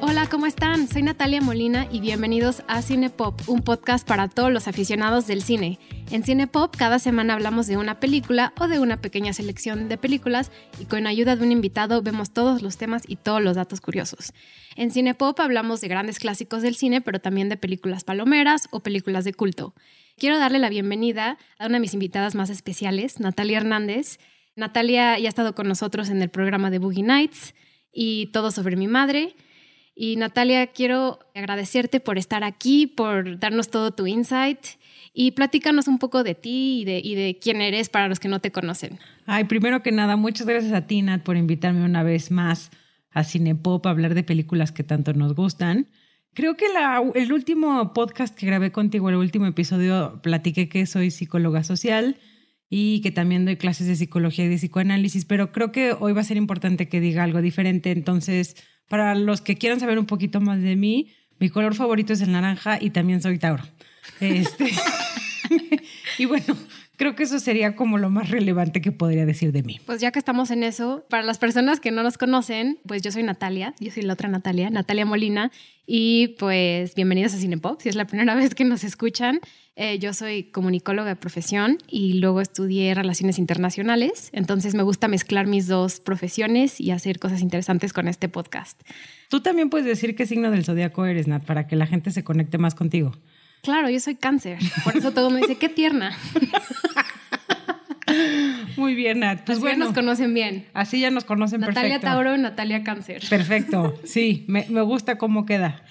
Hola, ¿cómo están? Soy Natalia Molina y bienvenidos a Cine Pop, un podcast para todos los aficionados del cine. En Cine Pop cada semana hablamos de una película o de una pequeña selección de películas y con ayuda de un invitado vemos todos los temas y todos los datos curiosos. En Cine Pop hablamos de grandes clásicos del cine, pero también de películas palomeras o películas de culto. Quiero darle la bienvenida a una de mis invitadas más especiales, Natalia Hernández. Natalia ya ha estado con nosotros en el programa de Boogie Nights y Todo sobre mi madre. Y Natalia, quiero agradecerte por estar aquí, por darnos todo tu insight y platícanos un poco de ti y de, quién eres para los que no te conocen. Ay, primero que nada, muchas gracias a ti, Nat, por invitarme una vez más a Cinepop a hablar de películas que tanto nos gustan. Creo que el último podcast que grabé contigo, el último episodio, platiqué que soy psicóloga social y que también doy clases de psicología y de psicoanálisis, pero creo que hoy va a ser importante que diga algo diferente. Entonces, para los que quieran saber un poquito más de mí, mi color favorito es el naranja y también soy Tauro. Este, y bueno, creo que eso sería como lo más relevante que podría decir de mí. Pues ya que estamos en eso, para las personas que no nos conocen, pues yo soy Natalia, yo soy la otra Natalia, Natalia Molina, y pues bienvenidos a Cinepop, si es la primera vez que nos escuchan. Eh, yo soy comunicóloga de profesión y luego estudié relaciones internacionales, entonces me gusta mezclar mis dos profesiones y hacer cosas interesantes con este podcast. Tú también puedes decir qué signo del zodiaco eres, Nat, para que la gente se conecte más contigo. Claro, yo soy cáncer, por eso todo me dice, qué tierna. Muy bien, Nat. Pues bueno, nos conocen bien. Así ya nos conocen Natalia perfecto. Tauro, Natalia Cáncer. Perfecto, sí, me, me gusta cómo queda.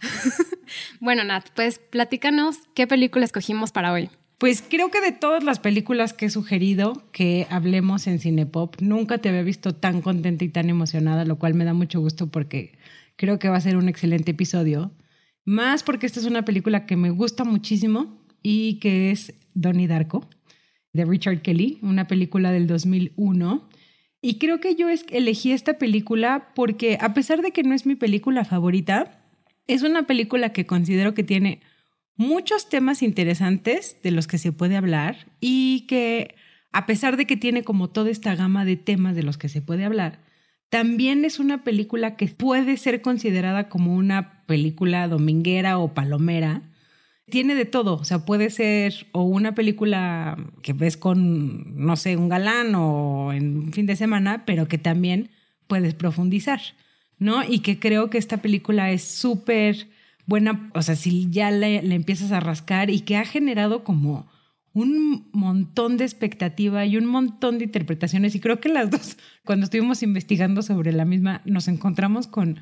bueno, Nat, pues platícanos qué película escogimos para hoy. Pues creo que de todas las películas que he sugerido que hablemos en Cinepop, nunca te había visto tan contenta y tan emocionada, lo cual me da mucho gusto porque creo que va a ser un excelente episodio. Más porque esta es una película que me gusta muchísimo y que es Donnie Darko, de Richard Kelly, una película del 2001. Y creo que yo elegí esta película porque a pesar de que no es mi película favorita, es una película que considero que tiene muchos temas interesantes de los que se puede hablar y que a pesar de que tiene como toda esta gama de temas de los que se puede hablar, también es una película que puede ser considerada como una película dominguera o palomera. Tiene de todo, o sea, puede ser o una película que ves con, no sé, un galán o en un fin de semana, pero que también puedes profundizar, ¿no? Y que creo que esta película es súper buena, o sea, si ya le, le, empiezas a rascar y que ha generado como un montón de expectativa y un montón de interpretaciones. Y creo que las dos, cuando estuvimos investigando sobre la misma, nos encontramos con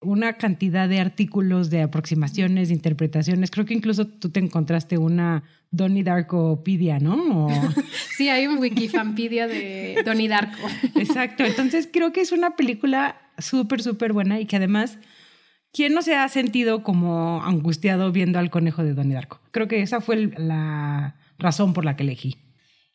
una cantidad de artículos, de aproximaciones, de interpretaciones. Creo que incluso tú te encontraste una Donnie Darkopedia, ¿no? O... sí, hay un Wikifampedia de Donnie Darko. Exacto. Entonces creo que es una película súper, súper buena y que además ¿Quién no se ha sentido como angustiado viendo al conejo de Donnie Darko? Creo que esa fue la razón por la que elegí.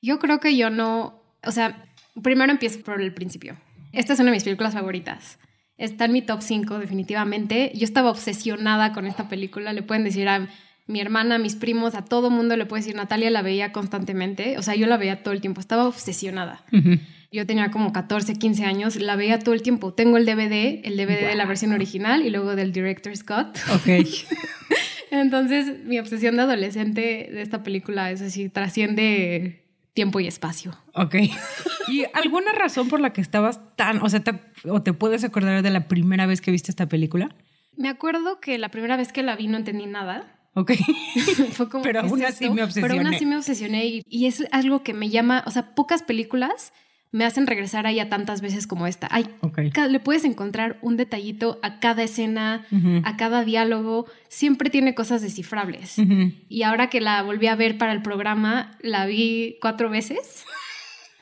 Yo creo que yo no, o sea, primero empiezo por el principio. Esta es una de mis películas favoritas. Está en mi top 5 definitivamente. Yo estaba obsesionada con esta película. Le pueden decir a mi hermana, a mis primos, a todo mundo le puede decir, Natalia la veía constantemente. O sea, yo la veía todo el tiempo. Estaba obsesionada. Uh -huh. Yo tenía como 14, 15 años, la veía todo el tiempo. Tengo el DVD, el DVD wow. de la versión original y luego del Director's Cut. Ok. Entonces, mi obsesión de adolescente de esta película es así, trasciende tiempo y espacio. Ok. ¿Y alguna razón por la que estabas tan, o sea, te, o te puedes acordar de la primera vez que viste esta película? Me acuerdo que la primera vez que la vi no entendí nada. Ok. Fue como, pero aún así me obsesioné. Pero aún así me obsesioné y, y es algo que me llama, o sea, pocas películas me hacen regresar ahí a tantas veces como esta. Ay, okay. le puedes encontrar un detallito a cada escena, uh -huh. a cada diálogo. Siempre tiene cosas descifrables. Uh -huh. Y ahora que la volví a ver para el programa, la vi cuatro veces.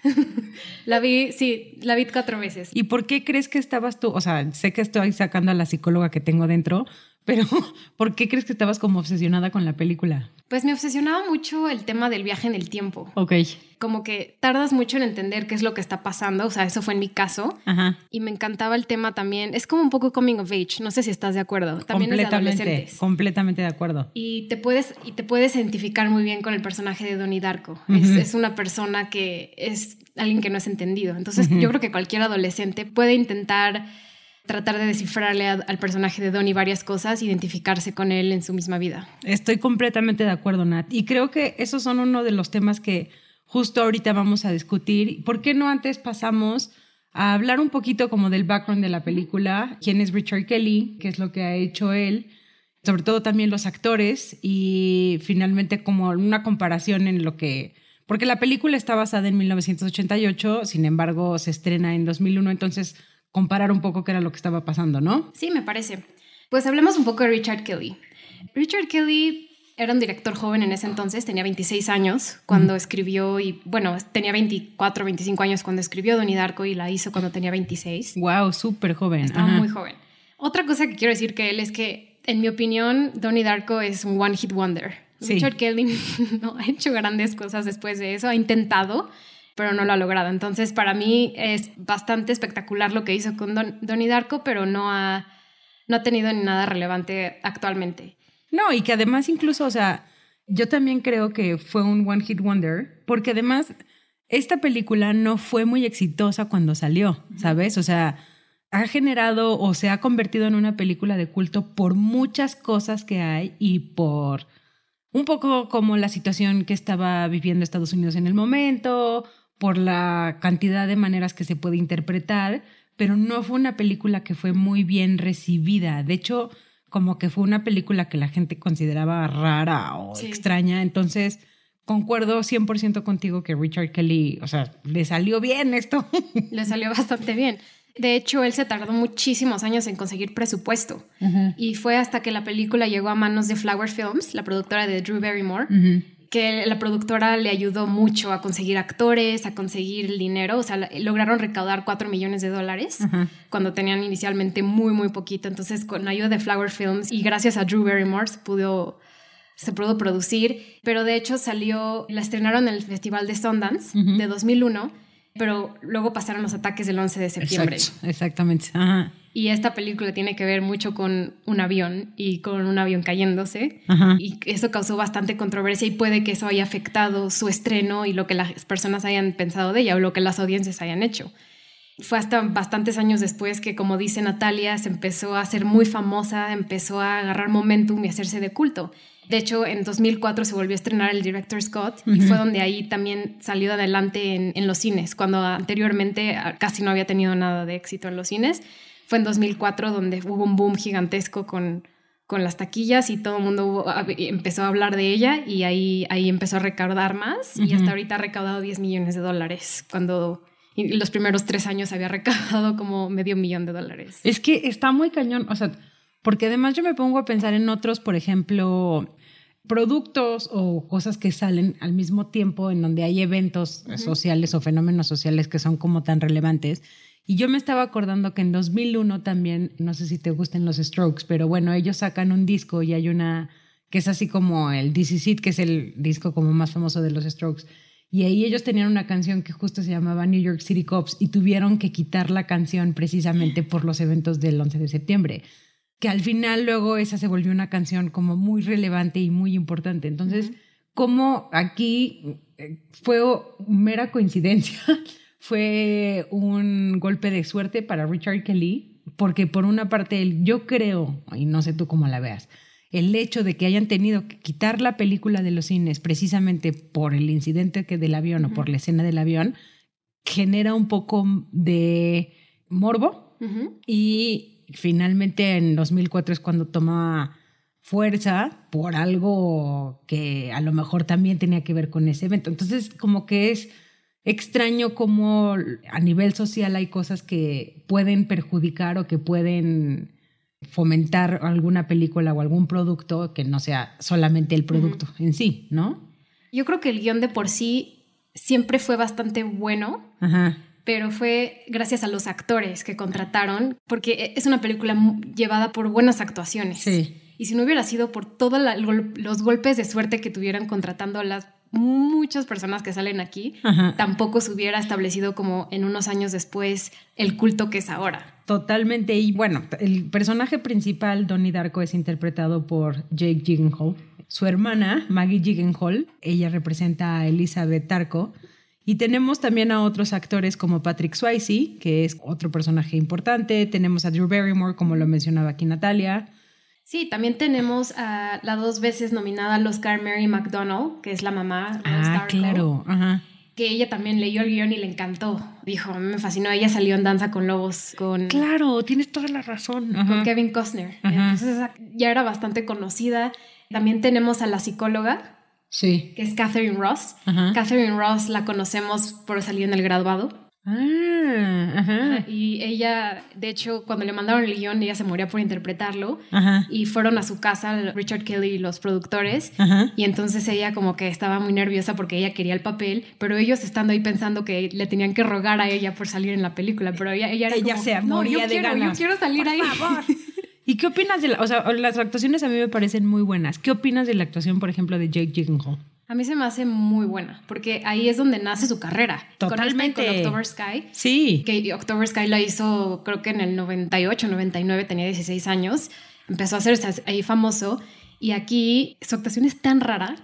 la vi, sí, la vi cuatro veces. ¿Y por qué crees que estabas tú? O sea, sé que estoy sacando a la psicóloga que tengo dentro, Pero, ¿por qué crees que estabas como obsesionada con la película? Pues me obsesionaba mucho el tema del viaje en el tiempo. Ok. Como que tardas mucho en entender qué es lo que está pasando, o sea, eso fue en mi caso. Ajá. Y me encantaba el tema también. Es como un poco coming of age, no sé si estás de acuerdo. También es de completamente, adolescentes. completamente de acuerdo. Y te puedes, y te puedes identificar muy bien con el personaje de Donnie Darko. es, una persona que es alguien que no es entendido. Entonces, yo creo que cualquier adolescente puede intentar tratar de descifrarle al personaje de Donnie varias cosas, identificarse con él en su misma vida. Estoy completamente de acuerdo, Nat. Y creo que esos son uno de los temas que justo ahorita vamos a discutir. ¿Por qué no antes pasamos a hablar un poquito como del background de la película? ¿Quién es Richard Kelly? ¿Qué es lo que ha hecho él? Sobre todo también los actores y finalmente como una comparación en lo que... Porque la película está basada en 1988, sin embargo se estrena en 2001, entonces comparar un poco qué era lo que estaba pasando, ¿no? Sí, me parece. Pues hablemos un poco de Richard Kelly. Richard Kelly era un director joven en ese entonces, tenía 26 años cuando escribió y, bueno, tenía 24, 25 años cuando escribió Donnie Darko y la hizo cuando tenía 26. Wow, súper joven. Estaba Ajá. muy joven. Otra cosa que quiero decir que él es que, en mi opinión, Donnie Darko es un one hit wonder. Sí. Richard Kelly no ha hecho grandes cosas después de eso, ha intentado, pero no lo ha logrado. Entonces, para mí es bastante espectacular lo que hizo con Don- Donnie Darko, pero no ha, no ha tenido ni nada relevante actualmente. No, y que además incluso, o sea, yo también creo que fue un One Hit Wonder, porque además esta película no fue muy exitosa cuando salió, ¿sabes? O sea, ha generado o se ha convertido en una película de culto por muchas cosas que hay y por un poco como la situación que estaba viviendo Estados Unidos en el momento, por la cantidad de maneras que se puede interpretar, pero no fue una película que fue muy bien recibida. De hecho, como que fue una película que la gente consideraba rara o Sí. extraña. Entonces, concuerdo 100% contigo que Richard Kelly, o sea, le salió bien esto. Le salió bastante bien. De hecho, él se tardó muchísimos años en conseguir presupuesto. Y fue hasta que la película llegó a manos de Flower Films, la productora de Drew Barrymore, que la productora le ayudó mucho a conseguir actores, a conseguir el dinero. O sea, lograron recaudar 4 millones de dólares cuando tenían inicialmente muy, muy poquito. Entonces, con la ayuda de Flower Films y gracias a Drew Barrymore se pudo, se pudo producir. Pero de hecho salió, la estrenaron en el Festival de Sundance de 2001. Pero luego pasaron los ataques del 11 de septiembre. Exacto, exactamente. Ajá. Y esta película tiene que ver mucho con un avión y con un avión cayéndose. Ajá. Y eso causó bastante controversia y puede que eso haya afectado su estreno y lo que las personas hayan pensado de ella o lo que las audiencias hayan hecho. Fue hasta bastantes años después que, como dice Natalia, se empezó a hacer muy famosa, empezó a agarrar momentum y hacerse de culto. De hecho, en 2004 se volvió a estrenar el Director Scott y fue donde ahí también salió adelante en, en los cines, cuando anteriormente ah, casi no había tenido nada de éxito en los cines. Fue en 2004 donde hubo un boom gigantesco con, con las taquillas y todo el mundo hubo- a- empezó a hablar de ella y ahí, ahí empezó a recaudar más y hasta ahorita ha recaudado 10 millones de dólares, cuando en los primeros tres años había recaudado como medio millón de dólares. Es que está muy cañón, o sea, porque además yo me pongo a pensar en otros, por ejemplo, productos o cosas que salen al mismo tiempo en donde hay eventos sociales o fenómenos sociales que son como tan relevantes. Y yo me estaba acordando que en 2001 también, no sé si te gusten los Strokes, pero bueno, ellos sacan un disco y hay una que es así como el It, que es el disco como más famoso de los Strokes. Y ahí ellos tenían una canción que justo se llamaba New York City Cops y tuvieron que quitar la canción precisamente por los eventos del 11 de septiembre. Que al final luego esa se volvió una canción como muy relevante y muy importante. Entonces, como aquí eh, fue mera coincidencia, fue un golpe de suerte para Richard Kelly, porque por una parte yo creo, y no sé tú cómo la veas, el hecho de que hayan tenido que quitar la película de los cines precisamente por el incidente que del avión o por la escena del avión, genera un poco de morbo y finalmente en 2004 es cuando toma fuerza por algo que a lo mejor también tenía que ver con ese evento. Entonces, como que es extraño cómo a nivel social hay cosas que pueden perjudicar o que pueden fomentar alguna película o algún producto que no sea solamente el producto en sí, ¿no? Yo creo que el guion de por sí siempre fue bastante bueno, Ajá. Pero fue gracias a los actores que contrataron, porque es una película llevada por buenas actuaciones. Sí. Y si no hubiera sido por todos los golpes de suerte que tuvieran contratando a las muchas personas que salen aquí, tampoco se hubiera establecido como en unos años después el culto que es ahora. Totalmente. Y bueno, el personaje principal, Donnie Darko, es interpretado por Jake Gyllenhaal. Su hermana, Maggie Gyllenhaal, ella representa a Elizabeth Darko. Y tenemos también a otros actores como Patrick Swayze, que es otro personaje importante. Tenemos a Drew Barrymore, como lo mencionaba aquí Natalia. Sí, también tenemos a la dos veces nominada al Oscar Mary McDonnell, que es la mamá. Ah, claro. Ajá. Que ella también leyó el guion y le encantó. Dijo, me fascinó. Ella salió en Danza con Lobos con... Claro, tienes toda la razón. Con Kevin Costner. Entonces ya era bastante conocida. También tenemos a la psicóloga, Sí. Que es Catherine Ross. Catherine Ross la conocemos por salir en el graduado. Ah, ajá. Y ella, de hecho, cuando le mandaron el guion, ella se moría por interpretarlo. Y fueron a su casa, Richard Kelly y los productores. Y entonces ella como que estaba muy nerviosa porque ella quería el papel, pero ellos estando ahí pensando que le tenían que rogar a ella por salir en la película. Pero ella, ella era ella se moría de quiero, ganas. Yo quiero salir ahí. Favor. ¿Y qué opinas de la, o sea, las actuaciones a mí me parecen muy buenas. ¿Qué opinas de la actuación, por ejemplo, de Jake Gyllenhaal? A mí se me hace muy buena, porque ahí es donde nace su carrera. Totalmente. Con, October Sky. Sí. Que October Sky la hizo, creo que en el 98, 99, tenía 16 años. Empezó a hacerse ahí famoso. Y aquí su actuación es tan rara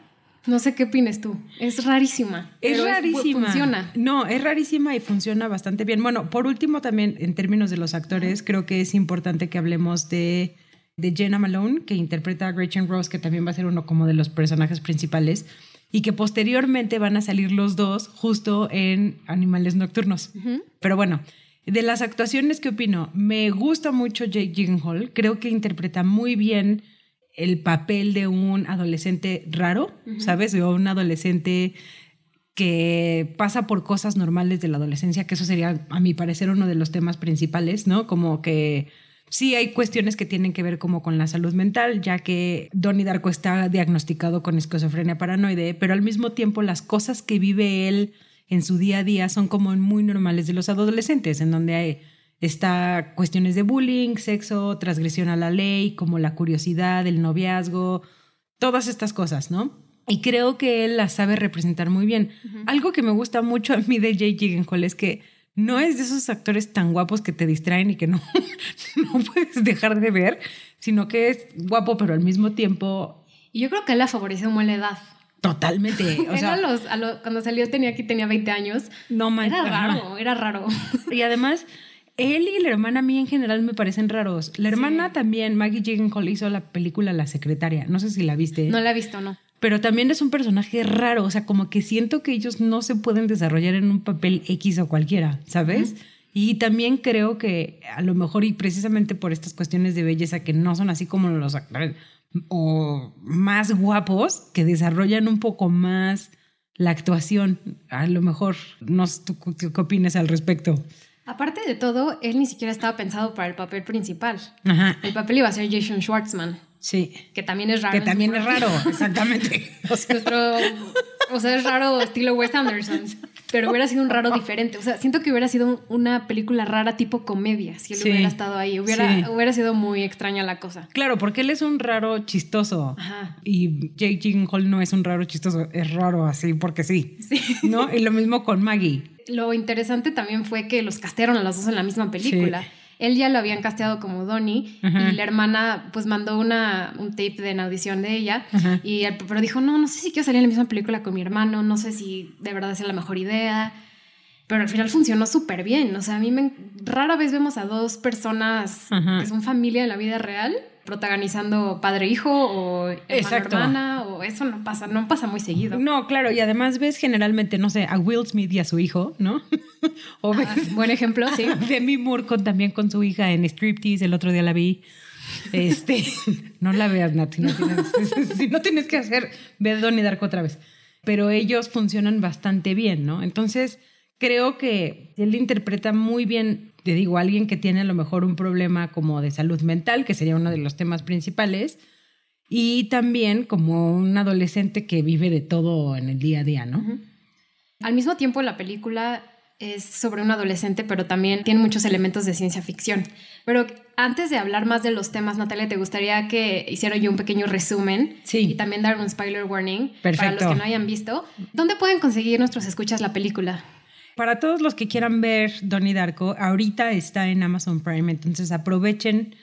no sé qué opines tú. Es rarísima. Es rarísima. funciona. No, es rarísima y funciona bastante bien. Bueno, por último, también en términos de los actores, creo que es importante que hablemos de, de Jenna Malone, que interpreta a Gretchen Rose, que también va a ser uno como de los personajes principales, y que posteriormente van a salir los dos justo en Animales Nocturnos. Pero bueno. De las actuaciones, ¿qué opino? Me gusta mucho Jake Gyllenhaal. Creo que interpreta muy bien el papel de un adolescente raro, ¿sabes? O un adolescente que pasa por cosas normales de la adolescencia, que eso sería, a mi parecer, uno de los temas principales, ¿no? Como que sí hay cuestiones que tienen que ver como con la salud mental, ya que Donnie Darko está diagnosticado con esquizofrenia paranoide, pero al mismo tiempo las cosas que vive él en su día a día son como muy normales de los adolescentes, en donde hay Está cuestiones de bullying, sexo, transgresión a la ley, como la curiosidad, el noviazgo, todas estas cosas, ¿no? Y creo que él las sabe representar muy bien. Algo que me gusta mucho a mí de Jake Gyllenhaal es que no es de esos actores tan guapos que te distraen y que no, no puedes dejar de ver, sino que es guapo, pero al mismo tiempo... Y yo creo que él la favorece muy la edad. Totalmente. O sea, cuando salió tenía aquí tenía 20 años. No man, Era raro, era raro. Y además él y la hermana a mí en general me parecen raros. La hermana también, Maggie Gyllenhaal hizo la película La Secretaria. No sé si la viste. No la he visto, no. Pero también es un personaje raro, o sea, como que siento que ellos no se pueden desarrollar en un papel X o cualquiera, ¿sabes? Y también creo que a lo mejor, y precisamente por estas cuestiones de belleza que no son así como los actores o más guapos, que desarrollan un poco más la actuación. A lo mejor, no sé, ¿tú qué opinas al respecto? Aparte de todo, él ni siquiera estaba pensado para el papel principal. Ajá. El papel iba a ser Jason Schwartzman. Sí. Que también es raro. Que también es raro, exactamente. o, sea, o sea, es raro estilo Wes Anderson. Pero hubiera sido un raro diferente. O sea, siento que hubiera sido una película rara tipo comedia si él hubiera estado ahí. Hubiera, hubiera sido muy extraña la cosa. Claro, porque él es un raro chistoso. Ajá. Y Jake Gyllenhaal no es un raro chistoso, es raro así porque sí. Sí. ¿No? Y lo mismo con Maggie lo interesante también fue que los castearon a los dos en la misma película. Él ya lo habían casteado como Donnie y la hermana pues mandó una, un tape de en audición de ella y pero dijo, no, no sé si quiero salir en la misma película con mi hermano, no sé si de verdad es la mejor idea. Pero al final funcionó súper bien. O sea, a mí me, rara vez vemos a dos personas que son familia en la vida real protagonizando padre-hijo o hermana o eso no pasa, no pasa muy seguido. No, claro, y además ves generalmente, no sé, a Will Smith y a su hijo, ¿no? o ves, ah, buen ejemplo, sí. Demi Moore con, también con su hija en Striptease, el otro día la vi. Este, no la veas, Nat, si no tienes, si no tienes que hacer, ve Donnie Darko otra vez. Pero ellos funcionan bastante bien, ¿no? Entonces, creo que él interpreta muy bien te digo, alguien que tiene a lo mejor un problema como de salud mental, que sería uno de los temas principales, y también como un adolescente que vive de todo en el día a día, ¿no? Al mismo tiempo, la película es sobre un adolescente, pero también tiene muchos elementos de ciencia ficción. Pero antes de hablar más de los temas, Natalia, ¿te gustaría que hiciera yo un pequeño resumen? Sí. Y también dar un spoiler warning Perfecto. para los que no hayan visto. ¿Dónde pueden conseguir nuestros escuchas la película? Para todos los que quieran ver Donnie Darko, ahorita está en Amazon Prime, entonces aprovechen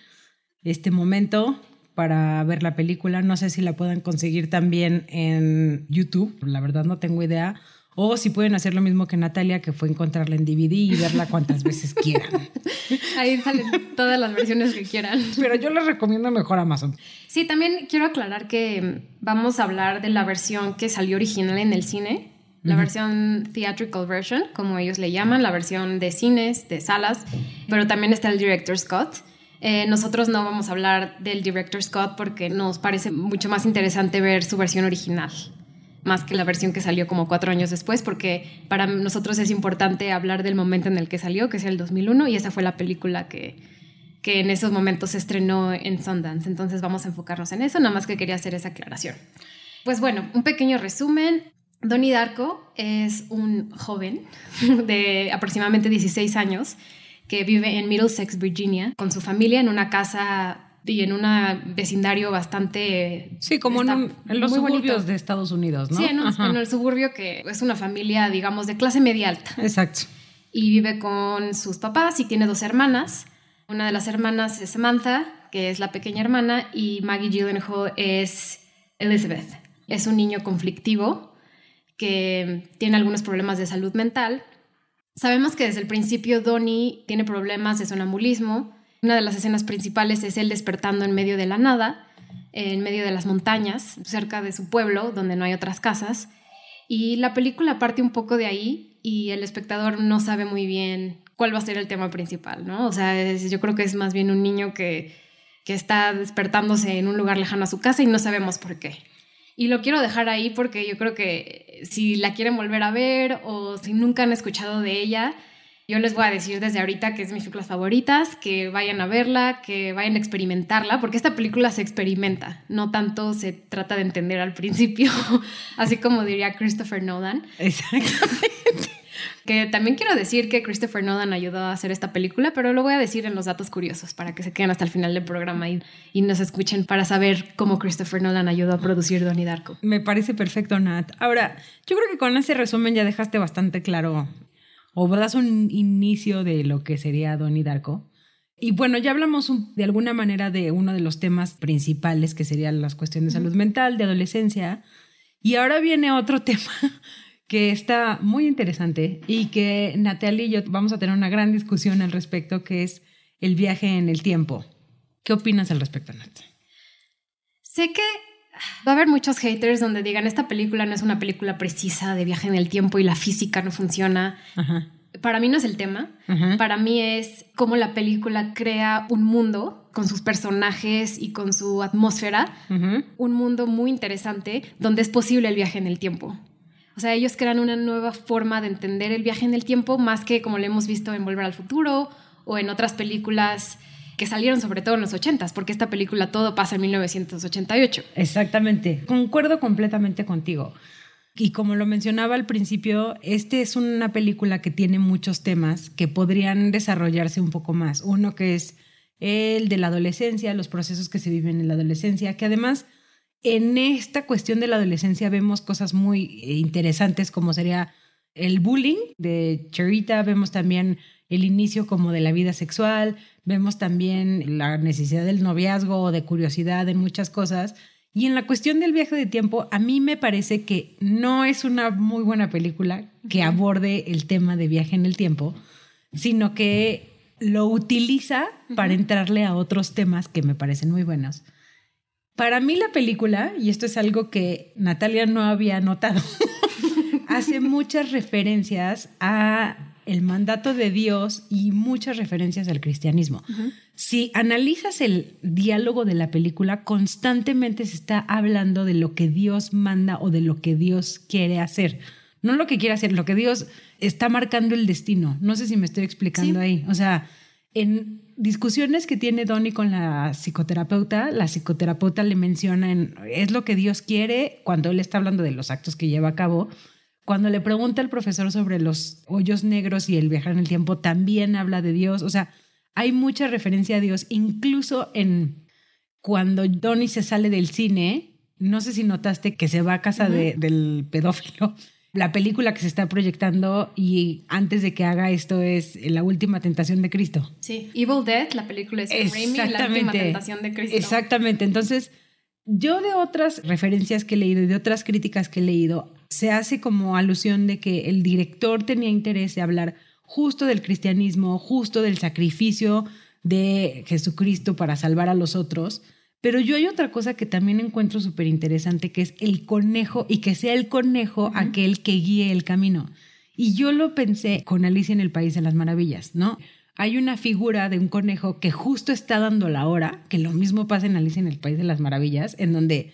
este momento para ver la película. No sé si la puedan conseguir también en YouTube, la verdad no tengo idea. O si pueden hacer lo mismo que Natalia, que fue encontrarla en DVD y verla cuantas veces quieran. Ahí salen todas las versiones que quieran. Pero yo les recomiendo mejor Amazon. Sí, también quiero aclarar que vamos a hablar de la versión que salió original en el cine, la versión theatrical version, como ellos le llaman, la versión de cines, de salas, pero también está el director Scott. Eh, nosotros no vamos a hablar del director Scott porque nos parece mucho más interesante ver su versión original, más que la versión que salió como cuatro años después, porque para nosotros es importante hablar del momento en el que salió, que es el 2001, y esa fue la película que, que en esos momentos se estrenó en Sundance. Entonces vamos a enfocarnos en eso, nada más que quería hacer esa aclaración. Pues bueno, un pequeño resumen. Donnie Darko es un joven de aproximadamente 16 años que vive en Middlesex, Virginia, con su familia en una casa y en un vecindario bastante... Sí, como en, un- en los muy bonito. suburbios de Estados Unidos, ¿no? Sí, en, un- en el suburbio que es una familia, digamos, de clase media alta Exacto. y vive con sus papás y tiene dos hermanas. Una de las hermanas es Samantha, que es la pequeña hermana, y Maggie Gyllenhaal es Elizabeth. Es un niño conflictivo que tiene algunos problemas de salud mental. Sabemos que desde el principio Donnie tiene problemas de sonambulismo. Una de las escenas principales es él despertando en medio de la nada, en medio de las montañas, cerca de su pueblo, donde no hay otras casas. Y la película parte un poco de ahí y el espectador no sabe muy bien cuál va a ser el tema principal, ¿no? O sea, yo creo que es más bien un niño que, que está despertándose en un lugar lejano a su casa y no sabemos por qué. Y lo quiero dejar ahí porque yo creo que si la quieren volver a ver o si nunca han escuchado de ella, yo les voy a decir desde ahorita que es mis películas favoritas, que vayan a verla, que vayan a experimentarla, porque esta película se experimenta, no tanto se trata de entender al principio, así como diría Christopher Nolan. Exacto. Que también quiero decir que Christopher Nolan ayudó a hacer esta película, pero lo voy a decir en los datos curiosos para que se queden hasta el final del programa y, y nos escuchen para saber cómo Christopher Nolan ayudó a producir Donnie Darko. Me parece perfecto, Nat. Ahora, yo creo que con ese resumen ya dejaste bastante claro o das un inicio de lo que sería Donnie Darko. Y bueno, ya hablamos un- de alguna manera de uno de los temas principales que serían las cuestiones de salud mental, de adolescencia. Y ahora viene otro tema que está muy interesante y que Natalia y yo vamos a tener una gran discusión al respecto, que es el viaje en el tiempo. ¿Qué opinas al respecto, Nat? Sé que va a haber muchos haters donde digan esta película no es una película precisa de viaje en el tiempo y la física no funciona. Ajá. Para mí no es el tema. Ajá. Para mí es cómo la película crea un mundo con sus personajes y con su atmósfera, un mundo muy interesante donde es posible el viaje en el tiempo. O sea, ellos crean una nueva forma de entender el viaje en el tiempo, más que como lo hemos visto en Volver al Futuro o en otras películas que salieron sobre todo en los 80s, porque esta película todo pasa en 1988. Exactamente, concuerdo completamente contigo. Y como lo mencionaba al principio, este es una película que tiene muchos temas que podrían desarrollarse un poco más. Uno que es el de la adolescencia, los procesos que se viven en la adolescencia, que además en esta cuestión de la adolescencia vemos cosas muy eh, interesantes como sería el bullying de Cherita, vemos también el inicio como de la vida sexual, vemos también la necesidad del noviazgo o de curiosidad en muchas cosas. Y en la cuestión del viaje de tiempo, a mí me parece que no es una muy buena película que aborde el tema de viaje en el tiempo, sino que lo utiliza para entrarle a otros temas que me parecen muy buenos. Para mí la película, y esto es algo que Natalia no había notado, hace muchas referencias a el mandato de Dios y muchas referencias al cristianismo. Si analizas el diálogo de la película, constantemente se está hablando de lo que Dios manda o de lo que Dios quiere hacer. No lo que quiere hacer, lo que Dios está marcando el destino. No sé si me estoy explicando Sí. ahí. O sea, en discusiones que tiene Donnie con la psicoterapeuta, la psicoterapeuta le menciona en, es lo que Dios quiere cuando él está hablando de los actos que lleva a cabo, Cuando le pregunta al profesor sobre los hoyos negros y el viajar en el tiempo, también habla de Dios. O sea, hay mucha referencia a Dios, incluso en cuando Donnie se sale del cine. No sé si notaste que se va a casa del pedófilo la película que se está proyectando y antes de que haga esto es La última tentación de Cristo. Sí, Evil Dead, la película es Raimi, La última tentación de Cristo. Exactamente, entonces yo de otras referencias que he leído y de otras críticas que he leído, se hace como alusión de que el director tenía interés de hablar justo del cristianismo, justo del sacrificio de Jesucristo para salvar a los otros pero yo hay otra cosa que también encuentro súper interesante, que es el conejo y que sea el conejo aquel que guíe el camino. Y yo lo pensé con Alicia en el País de las Maravillas, ¿no? Hay una figura de un conejo que justo está dando la hora, que lo mismo pasa en Alicia en el País de las Maravillas, en donde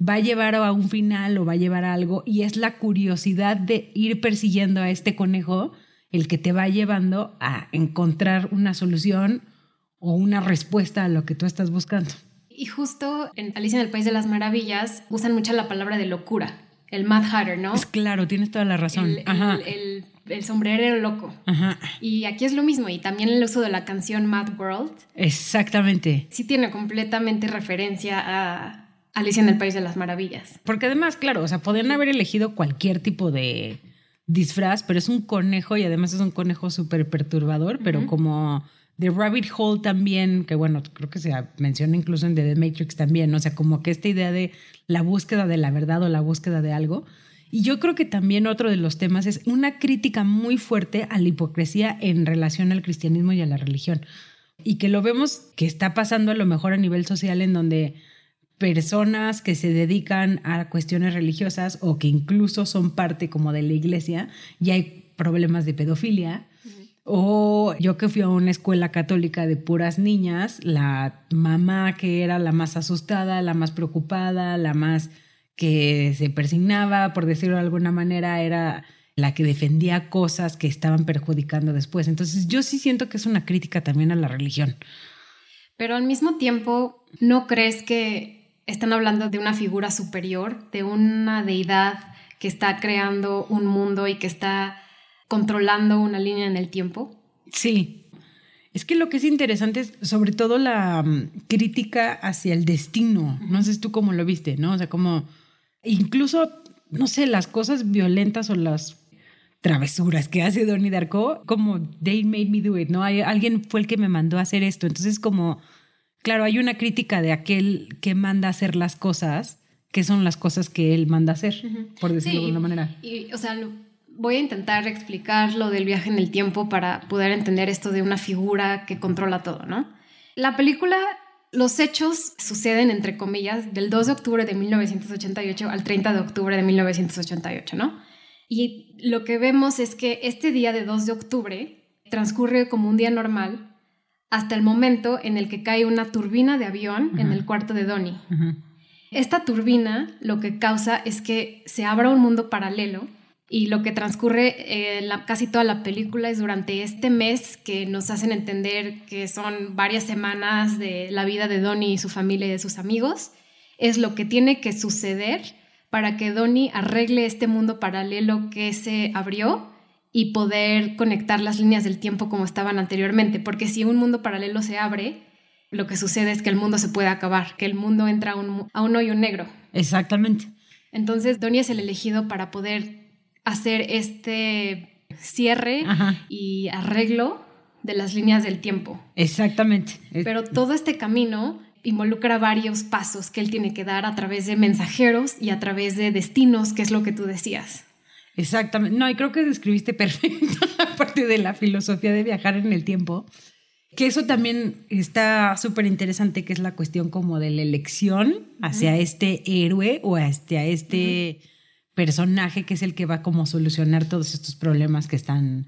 va a llevar a un final o va a llevar a algo y es la curiosidad de ir persiguiendo a este conejo el que te va llevando a encontrar una solución o una respuesta a lo que tú estás buscando. Y justo en Alicia en el País de las Maravillas usan mucho la palabra de locura, el Mad Hatter, ¿no? Es claro, tienes toda la razón. El, Ajá. el, el, sombrerero loco. Ajá. Y aquí es lo mismo, y también el uso de la canción Mad World. Exactamente. Sí tiene completamente referencia a Alicia en el País de las Maravillas. Porque además, claro, o sea, podrían haber elegido cualquier tipo de disfraz, pero es un conejo y además es un conejo súper perturbador, pero como The Rabbit Hole también, que bueno, creo que se menciona incluso en The Matrix también, o sea, como que esta idea de la búsqueda de la verdad o la búsqueda de algo. Y yo creo que también otro de los temas es una crítica muy fuerte a la hipocresía en relación al cristianismo y a la religión. Y que lo vemos que está pasando a lo mejor a nivel social en donde personas que se dedican a cuestiones religiosas o que incluso son parte como de la iglesia, y hay problemas de pedofilia, o yo que fui a una escuela católica de puras niñas, la mamá que era la más asustada, la más preocupada, la más que se persignaba, por decirlo de alguna manera, era la que defendía cosas que estaban perjudicando después. Entonces yo sí siento que es una crítica también a la religión. Pero al mismo tiempo, ¿no crees que están hablando de una figura superior, de una deidad que está creando un mundo y que está controlando una línea en el tiempo. Sí. Es que lo que es interesante es sobre todo la mm, crítica hacia el destino. No sé tú cómo lo viste, ¿no? O sea, como incluso, no sé, las cosas violentas o las travesuras que hace Donnie Darko, como they made me do it, ¿no? Hay, alguien fue el que me mandó a hacer esto. Entonces, como, claro, hay una crítica de aquel que manda a hacer las cosas, que son las cosas que él manda a hacer, por decirlo de alguna manera. Y, o sea, voy a intentar explicar lo del viaje en el tiempo para poder entender esto de una figura que controla todo, ¿no? La película, los hechos suceden, entre comillas, del 2 de octubre de 1988 al 30 de octubre de 1988, ¿no? Y lo que vemos es que este día de 2 de octubre transcurre como un día normal hasta el momento en el que cae una turbina de avión en el cuarto de Donnie. Esta turbina lo que causa es que se abra un mundo paralelo y lo que transcurre eh, la, casi toda la película es durante este mes que nos hacen entender que son varias semanas de la vida de Donnie y su familia y de sus amigos. Es lo que tiene que suceder para que Donnie arregle este mundo paralelo que se abrió y poder conectar las líneas del tiempo como estaban anteriormente. Porque si un mundo paralelo se abre, lo que sucede es que el mundo se puede acabar, que el mundo entra a un, a un hoyo negro. Exactamente. Entonces Donnie es el elegido para poder hacer este cierre y arreglo de las líneas del tiempo. Exactamente. Pero todo este camino involucra varios pasos que él tiene que dar a través de mensajeros y a través de destinos, que es lo que tú decías. Exactamente. No, y creo que describiste perfecto la parte de la filosofía de viajar en el tiempo. Que eso también está súper interesante, que es la cuestión como de la elección hacia este héroe o hacia este personaje que es el que va como a solucionar todos estos problemas que están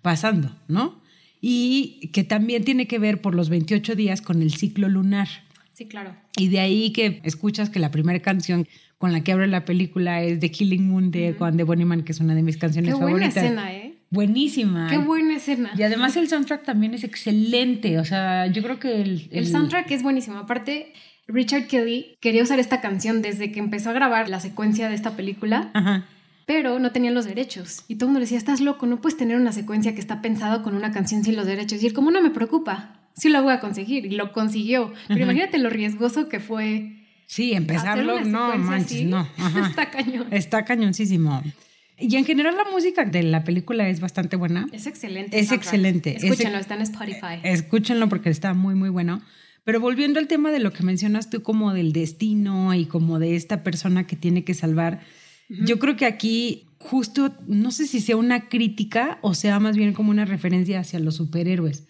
pasando, ¿no? Y que también tiene que ver por los 28 días con el ciclo lunar. Sí, claro. Y de ahí que escuchas que la primera canción con la que abre la película es The Killing Moon de Juan de Bonnyman, que es una de mis canciones favoritas. Qué buena escena, ¿eh? Buenísima. Qué buena escena. Y además el soundtrack también es excelente. O sea, yo creo que el... El, el soundtrack es buenísimo. Aparte, Richard Kelly quería usar esta canción desde que empezó a grabar la secuencia de esta película. pero no tenían los derechos. Y todo el mundo decía, estás loco, no puedes tener una secuencia que está pensado con una canción sin los derechos. Y él, como no me preocupa, sí lo voy a conseguir. Y lo consiguió. Pero imagínate lo riesgoso que fue. Sí, empezarlo, no manches, no. Está cañón. Está cañoncísimo. Y en general la música de la película es bastante buena. Es excelente. Es excelente. Escúchenlo, está en Spotify. Escúchenlo porque está muy, muy bueno. Pero volviendo al tema de lo que mencionas tú como del destino y como de esta persona que tiene que salvar, yo creo que aquí justo, no sé si sea una crítica o sea más bien como una referencia hacia los superhéroes.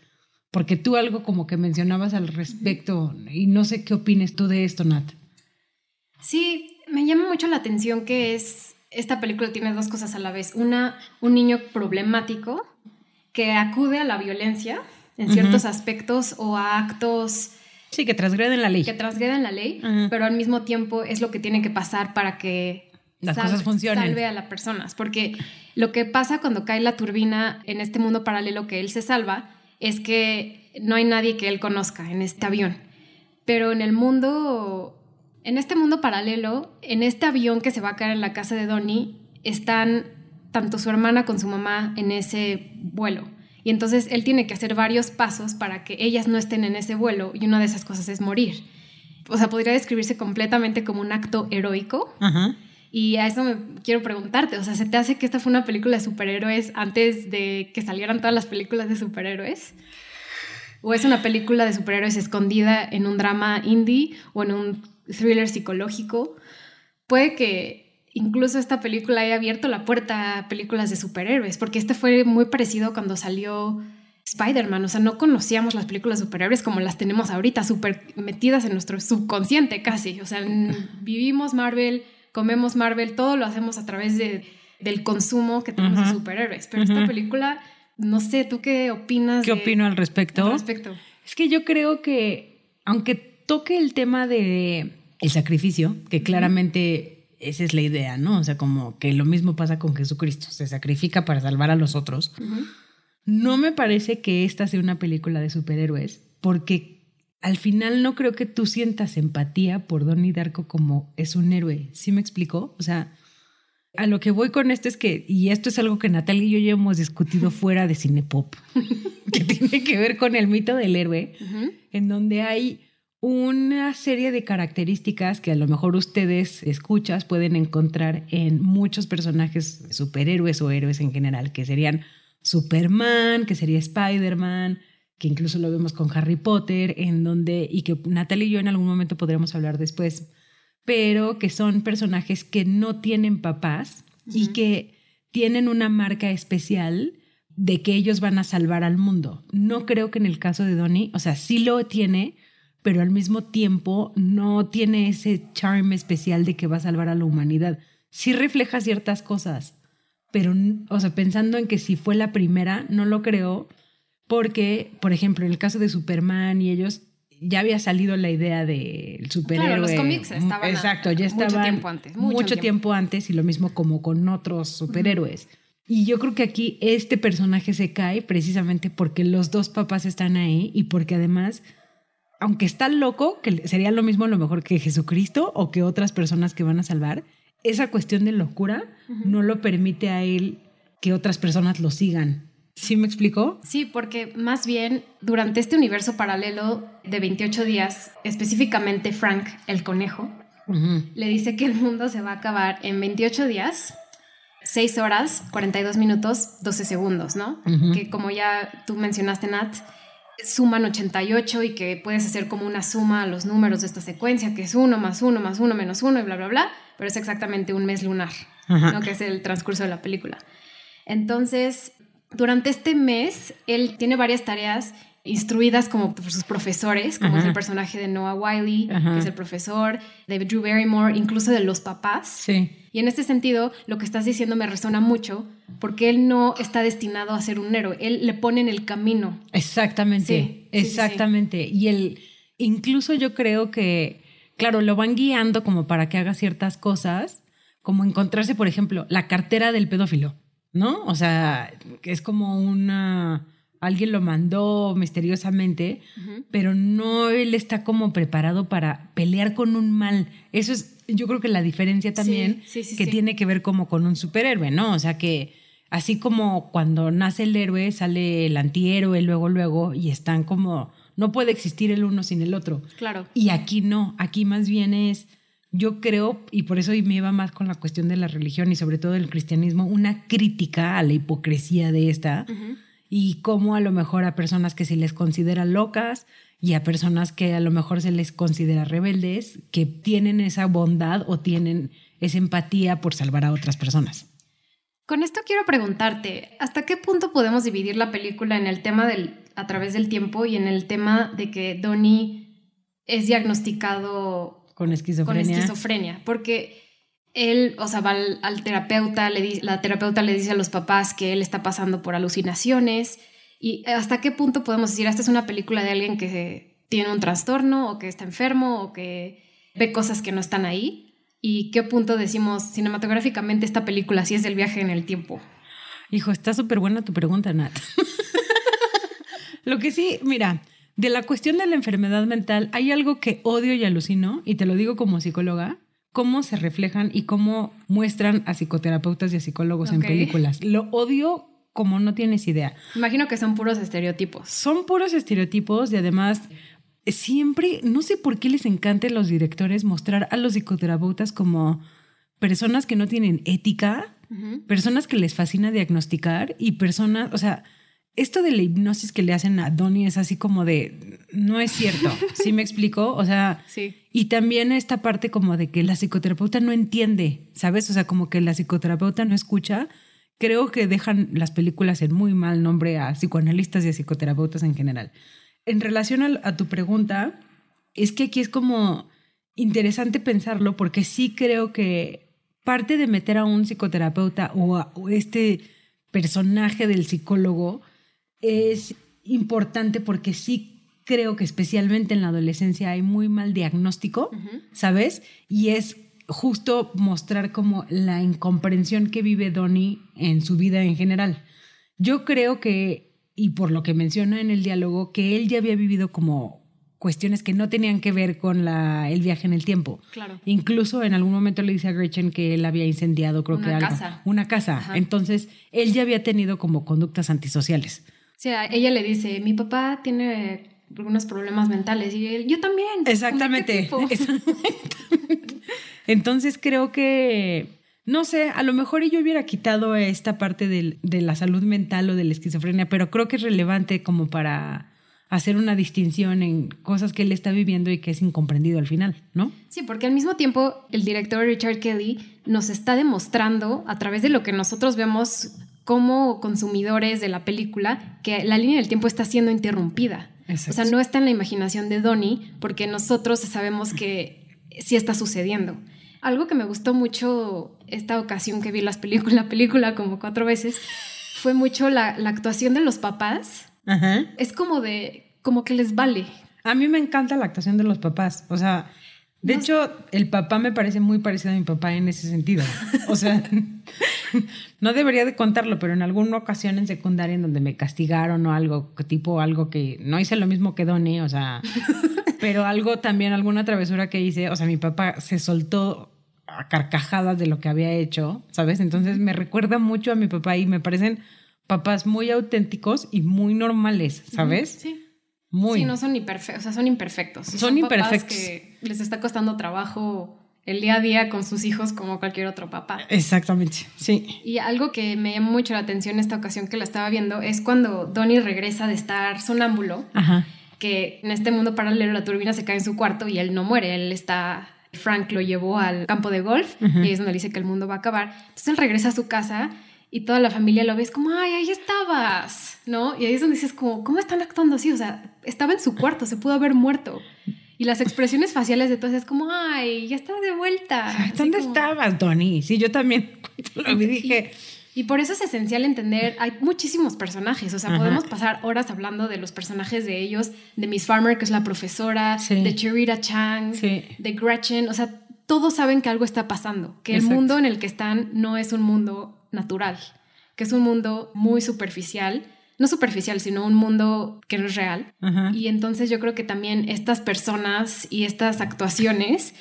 Porque tú algo como que mencionabas al respecto y no sé qué opines tú de esto, Nat. Sí, me llama mucho la atención que es, esta película tiene dos cosas a la vez. Una, un niño problemático que acude a la violencia en ciertos aspectos o a actos Sí, que transgreden la ley. Que transgreden la ley, pero al mismo tiempo es lo que tiene que pasar para que las cosas funcionen. salve a las personas. Porque lo que pasa cuando cae la turbina en este mundo paralelo que él se salva es que no hay nadie que él conozca en este avión. Pero en el mundo, en este mundo paralelo, en este avión que se va a caer en la casa de Donnie, están tanto su hermana con su mamá en ese vuelo. Y entonces él tiene que hacer varios pasos para que ellas no estén en ese vuelo y una de esas cosas es morir. O sea, podría describirse completamente como un acto heroico. Y a eso me quiero preguntarte, o sea, ¿se te hace que esta fue una película de superhéroes antes de que salieran todas las películas de superhéroes? ¿O es una película de superhéroes escondida en un drama indie o en un thriller psicológico? Puede que incluso esta película haya abierto la puerta a películas de superhéroes, porque este fue muy parecido cuando salió Spider-Man, o sea, no conocíamos las películas de superhéroes como las tenemos ahorita, súper metidas en nuestro subconsciente casi, o sea, vivimos Marvel, comemos Marvel, todo lo hacemos a través de, del consumo que tenemos de superhéroes, pero esta película, no sé, ¿tú qué opinas? ¿Qué opino al respecto? Al respecto? Es que yo creo que, aunque toque el tema de el sacrificio, que claramente esa es la idea, ¿no? O sea, como que lo mismo pasa con Jesucristo, se sacrifica para salvar a los otros. No me parece que esta sea una película de superhéroes, porque al final no creo que tú sientas empatía por Donnie Darko como es un héroe. ¿Sí me explicó? O sea, a lo que voy con esto es que, y esto es algo que Natalia y yo ya hemos discutido fuera de Cinepop, que tiene que ver con el mito del héroe, en donde hay una serie de características que a lo mejor ustedes escuchas pueden encontrar en muchos personajes superhéroes o héroes en general, que serían Superman, que sería Spider-Man, que incluso lo vemos con Harry Potter, en donde, y que Natalie y yo en algún momento podremos hablar después, pero que son personajes que no tienen papás y que tienen una marca especial de que ellos van a salvar al mundo. No creo que en el caso de Donnie, o sea, sí lo tiene, pero al mismo tiempo no tiene ese charm especial de que va a salvar a la humanidad. Sí refleja ciertas cosas, pero, o sea, pensando en que si fue la primera, no lo creo, porque, por ejemplo, en el caso de Superman y ellos, ya había salido la idea del superhéroe. Claro, los cómics estaban. Exacto, ya estaban. Mucho tiempo antes. Mucho, tiempo. antes y lo mismo como con otros superhéroes. Y yo creo que aquí este personaje se cae precisamente porque los dos papás están ahí y porque además aunque está loco, que sería lo mismo a lo mejor que Jesucristo o que otras personas que van a salvar, esa cuestión de locura no lo permite a él que otras personas lo sigan. ¿Sí me explicó? Sí, porque más bien durante este universo paralelo de 28 días, específicamente Frank, el conejo, le dice que el mundo se va a acabar en 28 días, 6 horas, 42 minutos, 12 segundos, ¿no? Que como ya tú mencionaste, Nat, suman 88 y que puedes hacer como una suma a los números de esta secuencia, que es 1 más 1 más 1 menos 1 y bla, bla, bla, pero es exactamente un mes lunar, ¿no? que es el transcurso de la película. Entonces, durante este mes, él tiene varias tareas instruidas como por sus profesores, como es el personaje de Noah Wiley, que es el profesor, de Drew Barrymore, incluso de los papás. Sí. Y en este sentido, lo que estás diciendo me resuena mucho, porque él no está destinado a ser un héroe, él le pone en el camino. Exactamente, exactamente. y él, incluso yo creo que, claro, lo van guiando como para que haga ciertas cosas, como encontrarse, por ejemplo, la cartera del pedófilo, ¿no? O sea, que es como una alguien lo mandó misteriosamente, pero no él está como preparado para pelear con un mal. Eso es, yo creo que la diferencia también Sí, sí, sí, que tiene que ver como con un superhéroe, ¿no? O sea que así como cuando nace el héroe sale el antihéroe luego luego y están como no puede existir el uno sin el otro. Claro. Y aquí no, aquí más bien es, yo creo, y por eso me iba más con la cuestión de la religión y sobre todo del cristianismo, una crítica a la hipocresía de esta. Y cómo a lo mejor a personas que se les considera locas y a personas que a lo mejor se les considera rebeldes, que tienen esa bondad o tienen esa empatía por salvar a otras personas. Con esto quiero preguntarte, ¿hasta qué punto podemos dividir la película en el tema del a través del tiempo y en el tema de que Donnie es diagnosticado Con con esquizofrenia. esquizofrenia? Porque él, o sea, va al, al terapeuta, le di- la terapeuta le dice a los papás que él está pasando por alucinaciones y hasta qué punto podemos decir, esta es una película de alguien que tiene un trastorno o que está enfermo o que ve cosas que no están ahí. ¿Y qué punto decimos cinematográficamente esta película si es del viaje en el tiempo? Hijo, está súper buena tu pregunta, Nat. lo que sí, mira, de la cuestión de la enfermedad mental, hay algo que odio y alucino, y te lo digo como psicóloga, cómo se reflejan y cómo muestran a psicoterapeutas y a psicólogos en películas. Lo odio como no tienes idea. Imagino que son puros estereotipos. Son puros estereotipos y además siempre, no sé por qué les encanta a los directores mostrar a los psicoterapeutas como personas que no tienen ética, personas que les fascina diagnosticar y personas, o sea, esto de la hipnosis que le hacen a Donnie es así como de, no es cierto, ¿sí me explico? O sea, Sí. y también esta parte como de que la psicoterapeuta no entiende, ¿sabes? O sea, como que la psicoterapeuta no escucha. Creo que dejan las películas en muy mal nombre a psicoanalistas y a psicoterapeutas en general. En relación a, a tu pregunta, es que aquí es como interesante pensarlo porque sí creo que parte de meter a un psicoterapeuta o a o este personaje del psicólogo es importante porque sí creo que especialmente en la adolescencia hay muy mal diagnóstico. ¿sabes? Y es justo mostrar como la incomprensión que vive Donnie en su vida en general. Yo creo que, y por lo que menciona en el diálogo, que él ya había vivido como cuestiones que no tenían que ver con la, el viaje en el tiempo. Claro. Incluso en algún momento le dice a Gretchen que él había incendiado, creo Una que algo. casa. Una casa. Entonces, él ya había tenido como conductas antisociales. O sea, ella le dice, mi papá tiene algunos problemas mentales y él, yo también. Exactamente. Entonces creo que, no sé, a lo mejor yo hubiera quitado esta parte del- de la salud mental o de la esquizofrenia, pero creo que es relevante como para hacer una distinción en cosas que él está viviendo y que es incomprendido al final, ¿no? Sí, porque al mismo tiempo el director Richard Kelly nos está demostrando a través de lo que nosotros vemos como consumidores de la película que la línea del tiempo está siendo interrumpida. Exacto. O sea, no está en la imaginación de Donnie porque nosotros sabemos que sí está sucediendo. Algo que me gustó mucho esta ocasión que vi las películas, la película como cuatro veces fue mucho la, la actuación de los papás. Ajá. Es como de, como que les vale. A mí me encanta la actuación de los papás. O sea, de No- hecho, el papá me parece muy parecido a mi papá en ese sentido. O sea, no debería de contarlo, pero en alguna ocasión en secundaria en donde me castigaron o algo, tipo algo que no hice lo mismo que Donnie, o sea, pero algo también, alguna travesura que hice, o sea, mi papá se soltó a carcajadas de lo que había hecho, ¿sabes? Entonces me recuerda mucho a mi papá y me parecen papás muy auténticos y muy normales, ¿sabes? Sí. Muy. Sí, no son imperfectos, o sea, son imperfectos. Son papás imperfectos. que les está costando trabajo el día a día con sus hijos como cualquier otro papá. Exactamente, sí. Y algo que me llamó mucho la atención esta ocasión que la estaba viendo es cuando Donnie regresa de estar sonámbulo, Ajá. que en este mundo paralelo la turbina se cae en su cuarto y él no muere, él está... Frank lo llevó al campo de golf Ujú. y es donde le dice que el mundo va a acabar. Entonces él regresa a su casa y toda la familia lo ve, es como, ay, ahí estabas, ¿no? Y ahí es donde dices, como, ¿cómo están actuando así? O sea, estaba en su cuarto, se pudo haber muerto. Y las expresiones faciales de todos es como, ay, ya está de vuelta. ¿Dónde como- estabas, Donnie? Sí, yo también lo vi dije, Y por eso es esencial entender, hay muchísimos personajes, o sea, Ajá. podemos pasar horas hablando de los personajes de ellos, de Miss Farmer, que es la profesora, Sí. de Cherita Chang, Sí. de Gretchen, o sea, todos saben que algo está pasando, que el Exacto. mundo en el que están no es un mundo natural, que es un mundo muy superficial, no superficial, sino un mundo que no es real. Ajá. Y entonces yo creo que también estas personas y estas actuaciones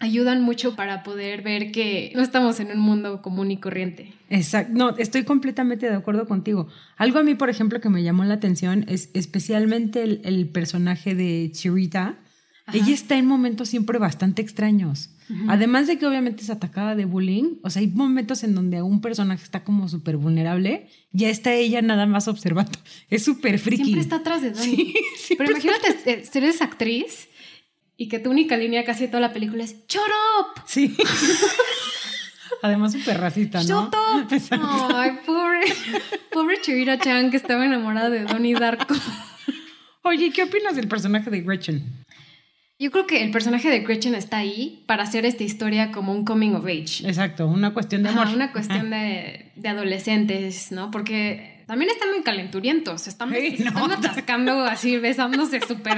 ayudan mucho para poder ver que no estamos en un mundo común y corriente. Exacto, no, estoy completamente de acuerdo contigo. Algo a mí, por ejemplo, que me llamó la atención es especialmente el, personaje de Chirita. Ella está en momentos siempre bastante extraños. Además de que obviamente es atacada de bullying, o sea, hay momentos en donde un personaje está como súper vulnerable, ya está ella nada más observando. Es súper friki. Siempre está atrás de Donnie. Pero imagínate, si eres actriz y que tu única línea casi toda la película es ¡Shut up! Sí. Además, súper racista, ¿no? ¡Shut up! Ay, pobre, pobre Chirita Chan que estaba enamorada de Donnie Darko. Oye, ¿qué opinas del personaje de Gretchen? Yo creo que el personaje de Gretchen está ahí para hacer esta historia como un coming of age. Exacto, una cuestión de amor. una cuestión de, de, adolescentes, ¿no? Porque también están muy calenturientos, están, están atascando así, besándose súper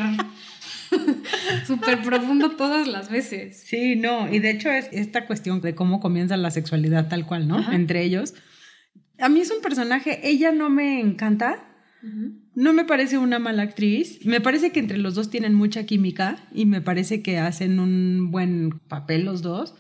súper profundo todas las veces. Sí, no, y de hecho es esta cuestión de cómo comienza la sexualidad tal cual, ¿no? Entre ellos. A mí es un personaje, ella no me encanta, no me parece una mala actriz. Me parece que entre los dos tienen mucha química y me parece que hacen un buen papel los dos.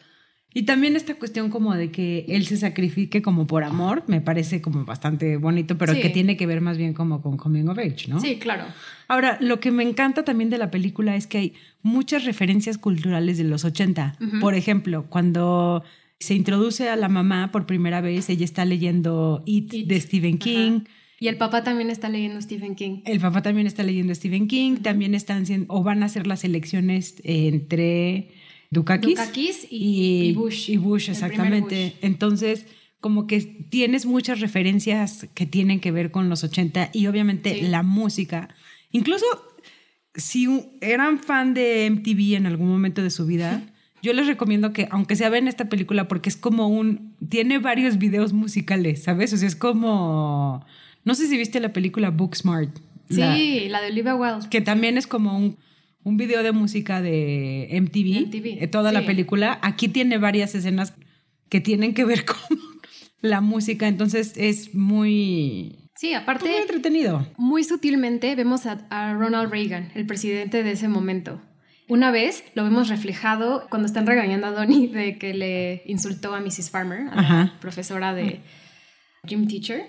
Y también esta cuestión como de que él se sacrifique como por amor, me parece como bastante bonito, pero que tiene que ver más bien como con Coming of Age, ¿no? Sí, claro. Ahora, lo que me encanta también de la película es que hay muchas referencias culturales de los 80. Por ejemplo, cuando se introduce a la mamá por primera vez, ella está leyendo It, de Stephen King. Y el papá también está leyendo Stephen King. El papá también está leyendo Stephen King. También están o van a hacer las elecciones entre Dukakis, y, Bush. Y Bush, exactamente. Entonces, como que tienes muchas referencias que tienen que ver con los 80 y obviamente la música. Incluso si eran fan de MTV en algún momento de su vida, yo les recomiendo que, aunque sea ven esta película, porque es como un. Tiene varios videos musicales, ¿sabes? O sea, es como. No sé si viste la película Booksmart. Sí, la, de Olivia Wilde. Que también es como un un video de música de MTV, MTV toda la película. Aquí tiene varias escenas que tienen que ver con la música, entonces es muy... Sí, aparte... Muy entretenido. Muy sutilmente vemos a, Ronald Reagan, el presidente de ese momento. Una vez lo vemos reflejado cuando están regañando a Donnie de que le insultó a Mrs. Farmer, a la profesora de gym teacher.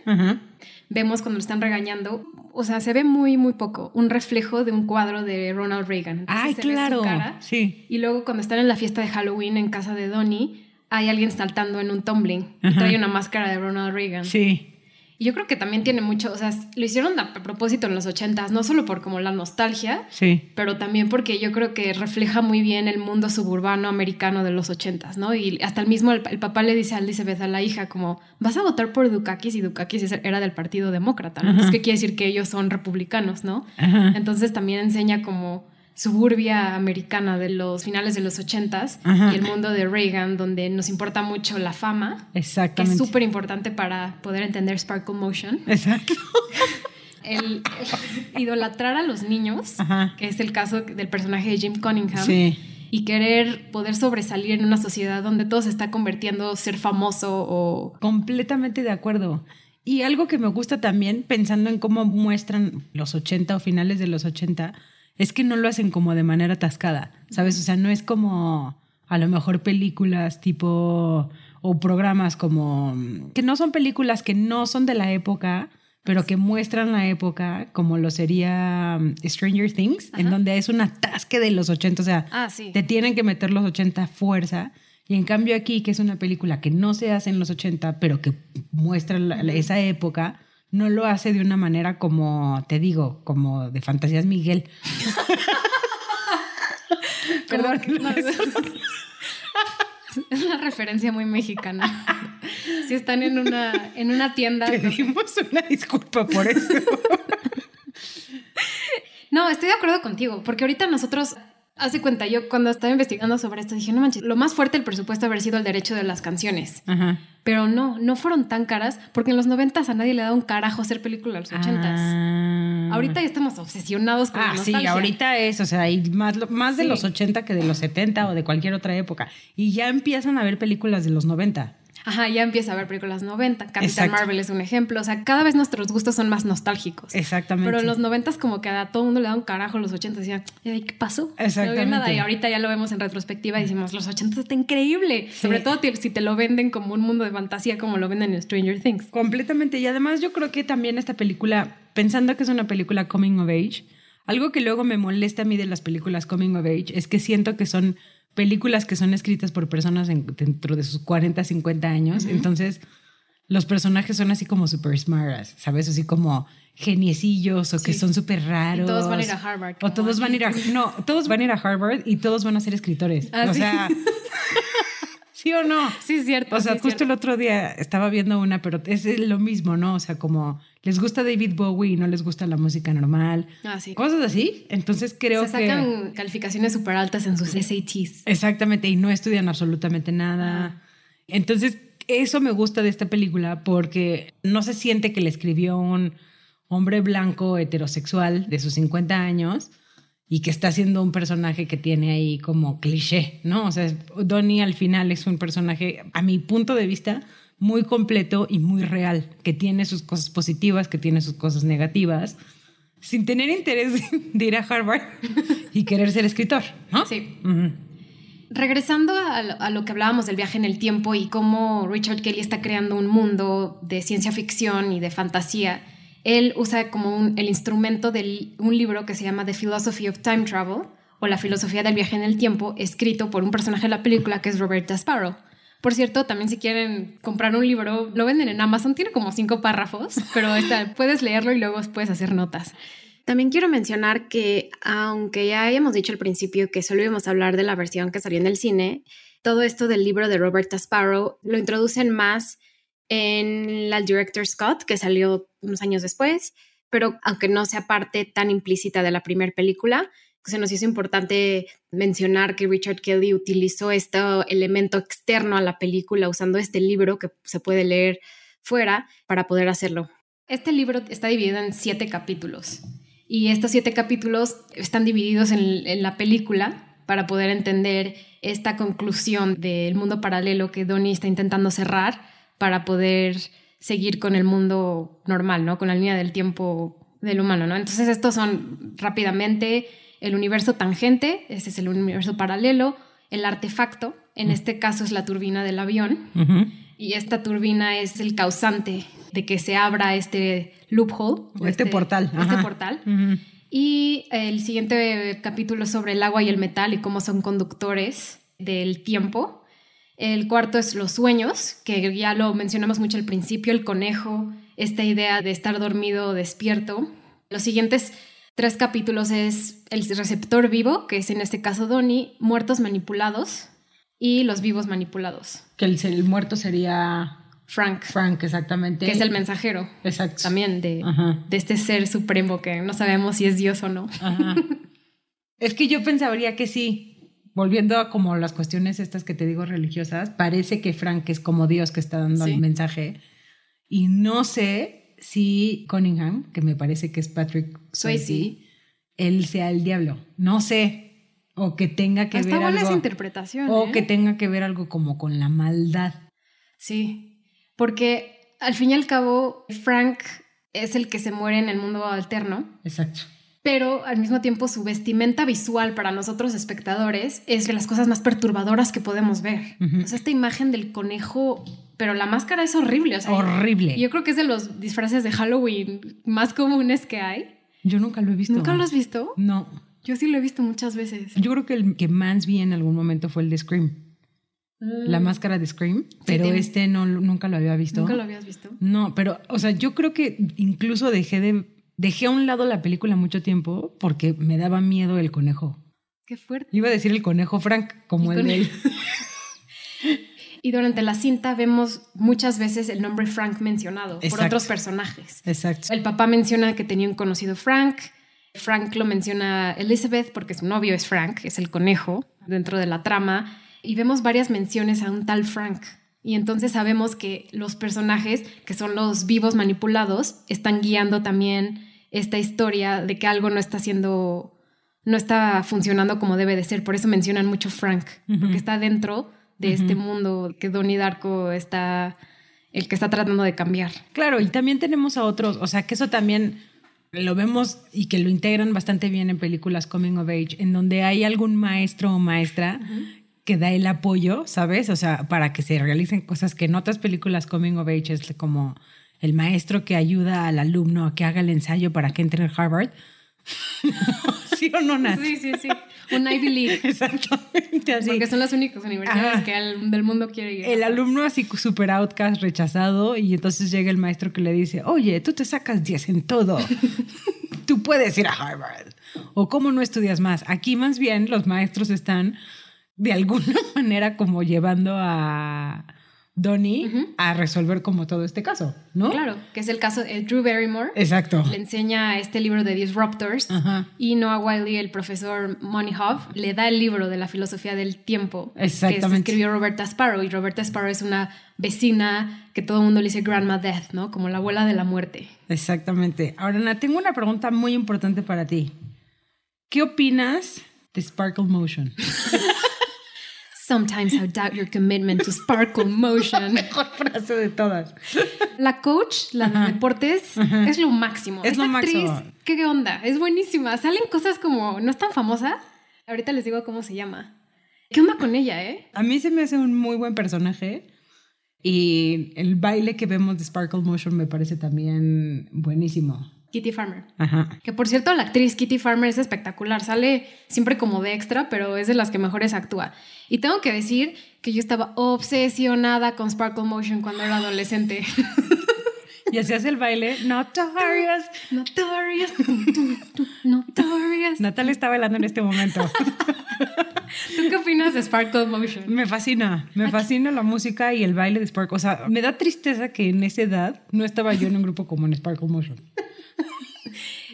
Vemos cuando lo están regañando o sea, se ve muy, muy poco, un reflejo de un cuadro de Ronald Reagan. Ay, claro. sí. Y luego cuando están en la fiesta de Halloween en casa de Donnie, hay alguien saltando en un tumbling y trae una máscara de Ronald Reagan. Sí. Y yo creo que también tiene mucho, o sea, lo hicieron a propósito en los ochentas, no solo por como la nostalgia, sí. pero también porque yo creo que refleja muy bien el mundo suburbano americano de los ochentas, ¿no? Y hasta el mismo, el, papá le dice a Elizabeth, a la hija, como, vas a votar por Dukakis y Dukakis era del Partido Demócrata, ¿no? Entonces, ¿qué quiere decir que ellos son republicanos, ¿no? Entonces también enseña como suburbia americana de los finales de los ochentas y el mundo de Reagan, donde nos importa mucho la fama. Exactamente. Que es súper importante para poder entender Sparkle Motion. Exacto. El, idolatrar a los niños, que es el caso del personaje de Jim Cunningham. Y querer poder sobresalir en una sociedad donde todo se está convirtiendo ser famoso o... Completamente de acuerdo. Y algo que me gusta también, pensando en cómo muestran los 80 o finales de los 80, es que no lo hacen como de manera atascada, ¿sabes? O sea, no es como a lo mejor películas tipo o programas como que no son películas que no son de la época, pero que muestran la época como lo sería um, Stranger Things, en donde es un atasque de los 80, o sea, ah, te tienen que meter los 80 a fuerza. Y en cambio aquí, que es una película que no se hace en los 80, pero que muestra esa época, no lo hace de una manera como, te digo, como de fantasías Miguel. Perdón. es una referencia muy mexicana. Si están en una, en una tienda. Pedimos una disculpa por eso. No, estoy de acuerdo contigo, porque ahorita nosotros Hace cuenta, yo cuando estaba investigando sobre esto dije, no manches, lo más fuerte del presupuesto haber sido el derecho de las canciones. Pero no, no fueron tan caras porque en los noventas a nadie le da un carajo hacer películas en los ochentas. Ah. Ahorita ya estamos obsesionados con ah, la nostalgia. sí, ahorita es, o sea, hay más, más de los 80 que de los 70 o de cualquier otra época. Y ya empiezan a ver películas de los 90. Ajá, ya empieza a ver películas 90. Capitán Exacto. Marvel es un ejemplo. O sea, cada vez nuestros gustos son más nostálgicos. Exactamente. Pero en los 90 como que a todo el mundo le da un carajo, los 80 decían, "Ay, ¿qué pasó? No Exactamente. había nada y ahorita ya lo vemos en retrospectiva y decimos, los 80 está increíble. Sobre todo si te lo venden como un mundo de fantasía como lo venden en Stranger Things. Completamente. Y además yo creo que también esta película, pensando que es una película coming of age, algo que luego me molesta a mí de las películas coming of age es que siento que son películas que son escritas por personas en- dentro de sus 40, 50 años. Entonces, los personajes son así como super smart, ¿sabes? Así como geniecillos o que son súper raros. Y todos van a ir a Harvard, O todos van a ir a... No, todos van a ir a Harvard y todos van a ser escritores. Ah, o ¿sí? sea... ¿Sí o no? Sí, es cierto. O sea, sí, justo cierto. el otro día estaba viendo una, pero es lo mismo, ¿no? O sea, como les gusta David Bowie y no les gusta la música normal. Ah, sí. Cosas así. Entonces creo Se que... sacan calificaciones súper altas en sus SATs. Exactamente, y no estudian absolutamente nada. Entonces, eso me gusta de esta película porque no se siente que le escribió un hombre blanco heterosexual de sus 50 años y que está haciendo un personaje que tiene ahí como cliché, ¿no? O sea, Donnie al final es un personaje, a mi punto de vista, muy completo y muy real, que tiene sus cosas positivas, que tiene sus cosas negativas, sin tener interés de ir a Harvard y querer ser escritor, ¿no? Sí. Regresando a, lo- a lo que hablábamos del viaje en el tiempo y cómo Richard Kelly está creando un mundo de ciencia ficción y de fantasía, él usa como un- el instrumento de un libro que se llama The Philosophy of Time Travel o La filosofía del viaje en el tiempo, escrito por un personaje de la película que es Roberta Sparrow. Por cierto, también si quieren comprar un libro, lo venden en Amazon, tiene como cinco párrafos, pero está- puedes leerlo y luego puedes hacer notas. También quiero mencionar que, aunque ya habíamos dicho al principio que solo íbamos a hablar de la versión que salió en el cine, todo esto del libro de Roberta Sparrow lo introducen más en la Director Scott, que salió unos años después, pero aunque no sea parte tan implícita de la primera película, se nos hizo importante mencionar que Richard Kelly utilizó este elemento externo a la película usando este libro que se puede leer fuera para poder hacerlo. Este libro está dividido en siete capítulos y estos siete capítulos están divididos en, en la película para poder entender esta conclusión del mundo paralelo que Donnie está intentando cerrar para poder seguir con el mundo normal, ¿no? Con la línea del tiempo del humano, ¿no? Entonces estos son rápidamente el universo tangente, ese es el universo paralelo, el artefacto, en este caso es la turbina del avión, y esta turbina es el causante de que se abra este loophole. o Este portal, Este ajá. portal. Y el siguiente capítulo sobre el agua y el metal y cómo son conductores del tiempo. El cuarto es los sueños, que ya lo mencionamos mucho al principio, el conejo, esta idea de estar dormido o despierto. Los siguientes tres capítulos es el receptor vivo, que es en este caso Donnie, muertos manipulados y los vivos manipulados. Que el, el muerto sería Frank, Frank, exactamente. que es el mensajero Exacto. también de, este ser supremo que no sabemos si es Dios o no. Ajá. es que yo pensaría que sí. Volviendo a como las cuestiones estas que te digo religiosas, parece que Frank es como Dios que está dando Sí. el mensaje. Y no sé si Cunningham, que me parece que es Patrick Swayze, él sea el diablo. No sé. O que tenga que Está ver buena algo. esa interpretación. o ¿eh? que tenga que ver algo como con la maldad. Sí, porque al fin y al cabo Frank es el que se muere en el mundo alterno, Exacto. pero al mismo tiempo su vestimenta visual para nosotros espectadores es de las cosas más perturbadoras que podemos ver. O sea, esta imagen del conejo, pero la máscara es horrible. O sea, Horrible. Yo creo que es de los disfraces de Halloween más comunes que hay. Yo nunca lo he visto. ¿Nunca lo has visto? No. Yo sí lo he visto muchas veces. Yo creo que el que más vi en algún momento fue el de Scream. La máscara de Scream, pero tiene- este no nunca lo había visto. ¿Nunca lo habías visto? No, pero, o sea, yo creo que incluso dejé de dejé a un lado la película mucho tiempo porque me daba miedo el conejo. Qué fuerte. Iba a decir el conejo Frank, como El el de él. Y durante la cinta vemos muchas veces el nombre Frank mencionado por otros personajes. Exacto. El papá menciona que tenía un conocido Frank. Frank lo menciona Elizabeth porque su novio es Frank, es el conejo dentro de la trama. Y vemos varias menciones a un tal Frank. Y entonces sabemos que los personajes, que son los vivos manipulados, están guiando también esta historia de que algo no está haciendo, no está funcionando como debe de ser. Por eso mencionan mucho Frank, Ujú. porque está dentro de este mundo que Donnie Darko está, el que está tratando de cambiar. Claro, y también tenemos a otros, o sea, que eso también lo vemos y que lo integran bastante bien en películas Coming of Age, en donde hay algún maestro o maestra que da el apoyo, ¿sabes? O sea, para que se realicen cosas que en otras películas Coming of Age es como el maestro que ayuda al alumno a que haga el ensayo para que entre en Harvard. ¿Sí o no, Nat? Sí, sí, sí. Un Ivy League. Exactamente así. Porque son las únicas universidades que del mundo quiere ir. El alumno así super outcast, rechazado, y entonces llega el maestro que le dice, oye, tú te sacas 10 en todo. tú puedes ir a Harvard. O cómo no estudias más. Aquí más bien los maestros están de alguna manera como llevando a Donnie a resolver como todo este caso, ¿no? Claro, que es el caso de Drew Barrymore. Exacto. Le enseña este libro de Disruptors y Noah Wiley, el profesor Moneyhoff, le da el libro de la filosofía del tiempo que escribió Roberta Sparrow y Roberta Sparrow es una vecina que todo el mundo le dice Grandma Death, ¿no? Como la abuela de la muerte. Exactamente. Ahora, Ana, tengo una pregunta muy importante para ti. ¿Qué opinas de Sparkle Motion? Sometimes I doubt your commitment to sparkle motion. Mejor frase de todas. La coach, la de deportes, es lo máximo. Es lo máximo. ¿qué onda? Es buenísima. Salen cosas como, no es tan famosa. Ahorita les digo cómo se llama. ¿Qué onda con ella, eh? A mí se me hace un muy buen personaje. Y el baile que vemos de Sparkle Motion me parece también buenísimo. Kitty Farmer. Que por cierto, la actriz Kitty Farmer es espectacular. Sale siempre como de extra, pero es de las que mejores actúa. Y tengo que decir que yo estaba obsesionada con Sparkle Motion cuando era adolescente. Y hacías el baile Notorious, Notorious, Notorious. Natalia está bailando en este momento. ¿Tú qué opinas de Sparkle Motion? Me fascina, me fascina la música y el baile de Sparkle. O sea, me da tristeza que en esa edad no estaba yo en un grupo como en Sparkle Motion.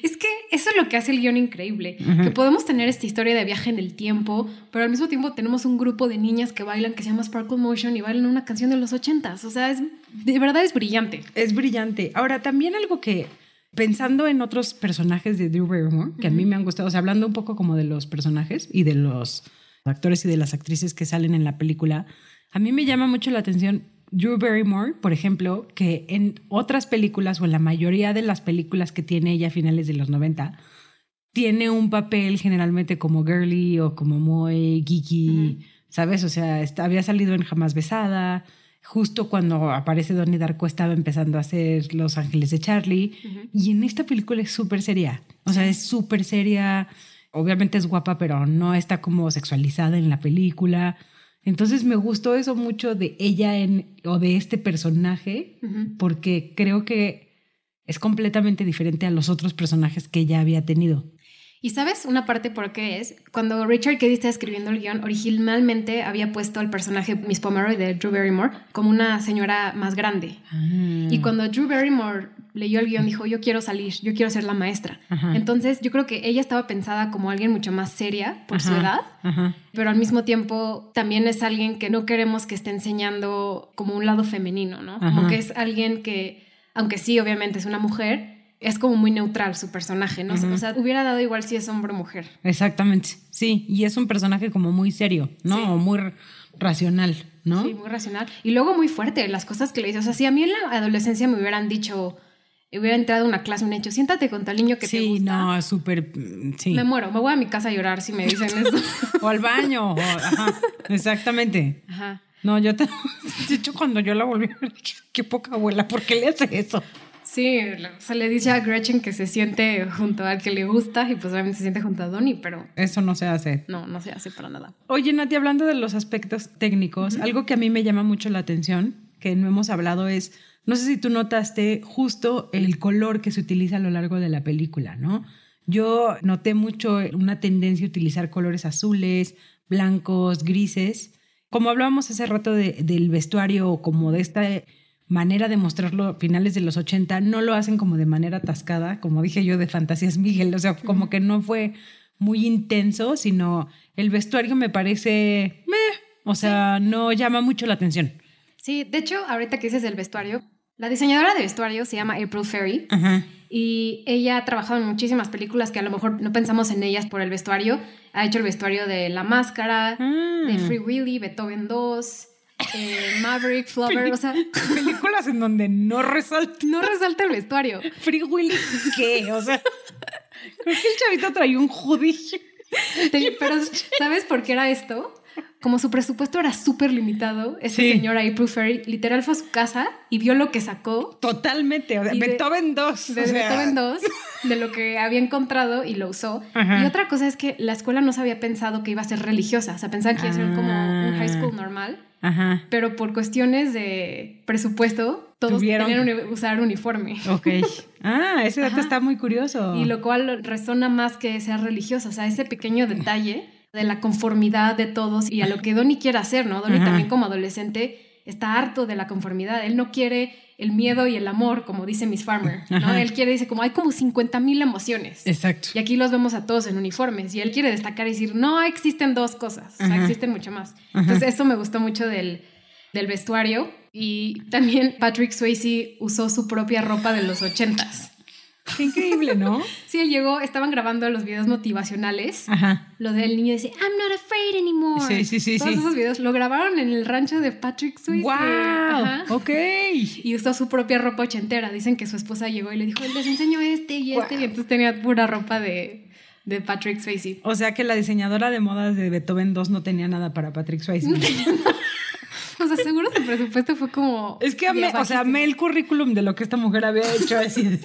Es que eso es lo que hace el guion increíble, que podemos tener esta historia de viaje en el tiempo, pero al mismo tiempo tenemos un grupo de niñas que bailan que se llama Sparkle Motion y bailan una canción de los ochentas. O sea, es, de verdad es brillante. Es brillante. Ahora, también algo que, pensando en otros personajes de Drew Barrymore, que a mí me han gustado, o sea, hablando un poco como de los personajes y de los actores y de las actrices que salen en la película, a mí me llama mucho la atención Drew Barrymore, por ejemplo, que en otras películas o en la mayoría de las películas que tiene ella a finales de los 90, tiene un papel generalmente como girly o como muy geeky, ¿sabes? O sea, había salido en Jamás Besada. Justo cuando aparece Donnie Darko estaba empezando a hacer Los Ángeles de Charlie. Y en esta película es súper seria. O sea, es súper seria. Obviamente es guapa, pero no está como sexualizada en la película. Entonces me gustó eso mucho de ella en, o de este personaje, porque creo que es completamente diferente a los otros personajes que ella había tenido. Y sabes una parte por qué es, cuando Richard Keddy está escribiendo el guion, originalmente había puesto al personaje Miss Pomeroy de Drew Barrymore como una señora más grande. Ah. Y cuando Drew Barrymore leyó el guion dijo, yo quiero salir, yo quiero ser la maestra. Entonces yo creo que ella estaba pensada como alguien mucho más seria por su edad, pero al mismo tiempo también es alguien que no queremos que esté enseñando como un lado femenino, ¿no? Como que es alguien que, aunque sí, obviamente es una mujer, es como muy neutral su personaje, ¿no? O sea, hubiera dado igual si es hombre o mujer. Exactamente, sí, y es un personaje como muy serio, ¿no? O muy racional, ¿no? Sí, muy racional. Y luego muy fuerte, las cosas que le dice. O sea, si a mí en la adolescencia me hubieran dicho, hubiera entrado a una clase, un hecho, siéntate con tal niño que te gusta. Sí, no, súper, sí. Me muero, me voy a mi casa a llorar si me dicen eso. o al baño, ajá, exactamente. Ajá. No, yo te, de hecho cuando yo la volví a ver, qué poca abuela, ¿por qué le hace eso? Sí, se le dice a Gretchen que se siente junto al que le gusta y pues obviamente se siente junto a Donnie, pero... Eso no se hace. No, no se hace para nada. Oye, Nati, hablando de los aspectos técnicos, algo que a mí me llama mucho la atención, que no hemos hablado es, no sé si tú notaste justo el color que se utiliza a lo largo de la película, ¿no? Yo noté mucho una tendencia a utilizar colores azules, blancos, grises. Como hablábamos hace rato del vestuario, como de esta manera de mostrarlo a finales de los 80, no lo hacen como de manera atascada, como dije yo de Fantasías Miguel, o sea, como que no fue muy intenso, sino el vestuario me parece, meh, o sea, no llama mucho la atención. Sí, de hecho, ahorita que dices el vestuario, La diseñadora de vestuario se llama April Ferry. Ajá. Y ella ha trabajado en muchísimas películas que a lo mejor no pensamos en ellas por el vestuario. Ha hecho el vestuario de La Máscara, Ah. de Free Willy, Beethoven 2, eh, Maverick, Flower. O sea, Películas en donde no resalta no resalta el vestuario. Free Willy. ¿Qué? O sea, creo que el chavito traía un hoodie. Pero, ¿sabes por qué era esto? Como su presupuesto era súper limitado, esta Sí. señora April Ferry literal fue a su casa y vio lo que sacó Totalmente. O sea, Beethoven 2. de Beethoven 2, de lo que había encontrado y lo usó. Ajá. Y otra cosa es que la escuela no se había pensado que iba a ser religiosa, o sea, pensaban que iba a ser como un high school Ah. normal, Ajá. pero por cuestiones de presupuesto, todos Tuvieron tenían que- usar uniforme. Ok. Ah, ese dato Ajá. está muy curioso. Y lo cual resona más que sea religiosa, o sea, ese pequeño detalle de la conformidad de todos y a lo que Donnie quiere hacer, ¿no? Donnie Ajá. también como adolescente está harto de la conformidad, él no quiere el miedo y el amor, como dice Miss Farmer, ¿no? Ajá. Él quiere, dice, como hay como 50 mil emociones. Exacto. Y aquí los vemos a todos en uniformes y él quiere destacar y decir, no, existen dos cosas, o sea, existen mucho más. Ajá. Entonces eso me gustó mucho del, del vestuario y también Patrick Swayze usó su propia ropa de los ochentas. Qué increíble, ¿no? Sí, él llegó, estaban grabando los videos motivaciones. Ajá. Lo del niño dice, I'm not afraid anymore. Sí, sí, sí, Todos sí. esos videos lo grabaron en el rancho de Patrick Swayze. ¡Wow! Ajá. Ok. Y usó su propia ropa ochentera. Dicen que su esposa llegó y le dijo, les enseño este y este. Wow. Y entonces tenía pura ropa de, de Patrick Swayze. O sea que la diseñadora de modas de Beethoven 2 no tenía nada para Patrick Swayze. O sea, seguro su presupuesto fue como... Es que amé, o sea, amé el currículum de lo que esta mujer había hecho así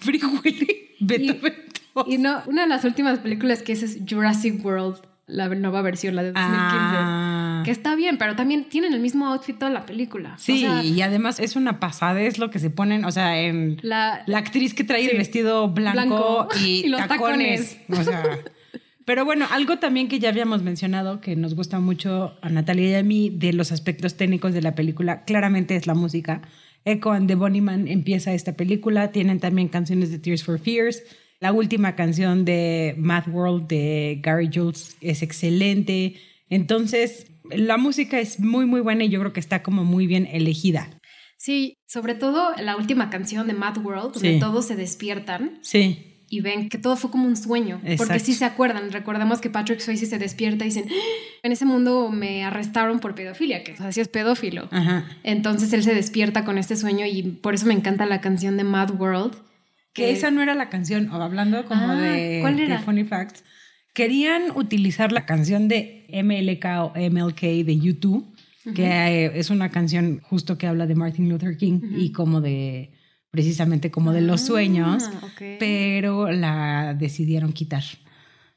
Free Willy, Beethoven 2. Y no, una de las últimas películas que es, es Jurassic World, la nueva versión, la de 2015. Ah. Que está bien, pero también tienen el mismo outfit toda la película. Sí, O sea, y además es una pasada, es lo que se ponen, o sea, en la, la actriz que trae Sí. el vestido blanco, Blanco. y, Y los tacones. O sea, pero bueno, algo también que ya habíamos mencionado que nos gusta mucho a Natalia y a mí de los aspectos técnicos de la película, claramente es la música. Echo and the Bunnyman empieza esta película, tienen también canciones de Tears for Fears. La última canción de Math World de Gary Jules es excelente. Entonces, la música es muy, muy buena y yo creo que está como muy bien elegida. Sí, sobre todo la última canción de Mad World, donde Sí. todos se despiertan Sí. Y ven que todo fue como un sueño. Porque sí se acuerdan, recordemos que Patrick Swayze se despierta y dicen, "Ah, en ese mundo me arrestaron por pedofilia, que o sea, sí es pedófilo. Ajá. Entonces él se despierta con este sueño y por eso me encanta la canción de Mad World. Que esa no era la canción, o hablando como Ah, de, ¿cuál de era? Funny Facts. Querían utilizar la canción de MLK o MLK de YouTube, que eh, es una canción justo que habla de Martin Luther King y como de, precisamente como de los sueños, Ah, pero la decidieron quitar.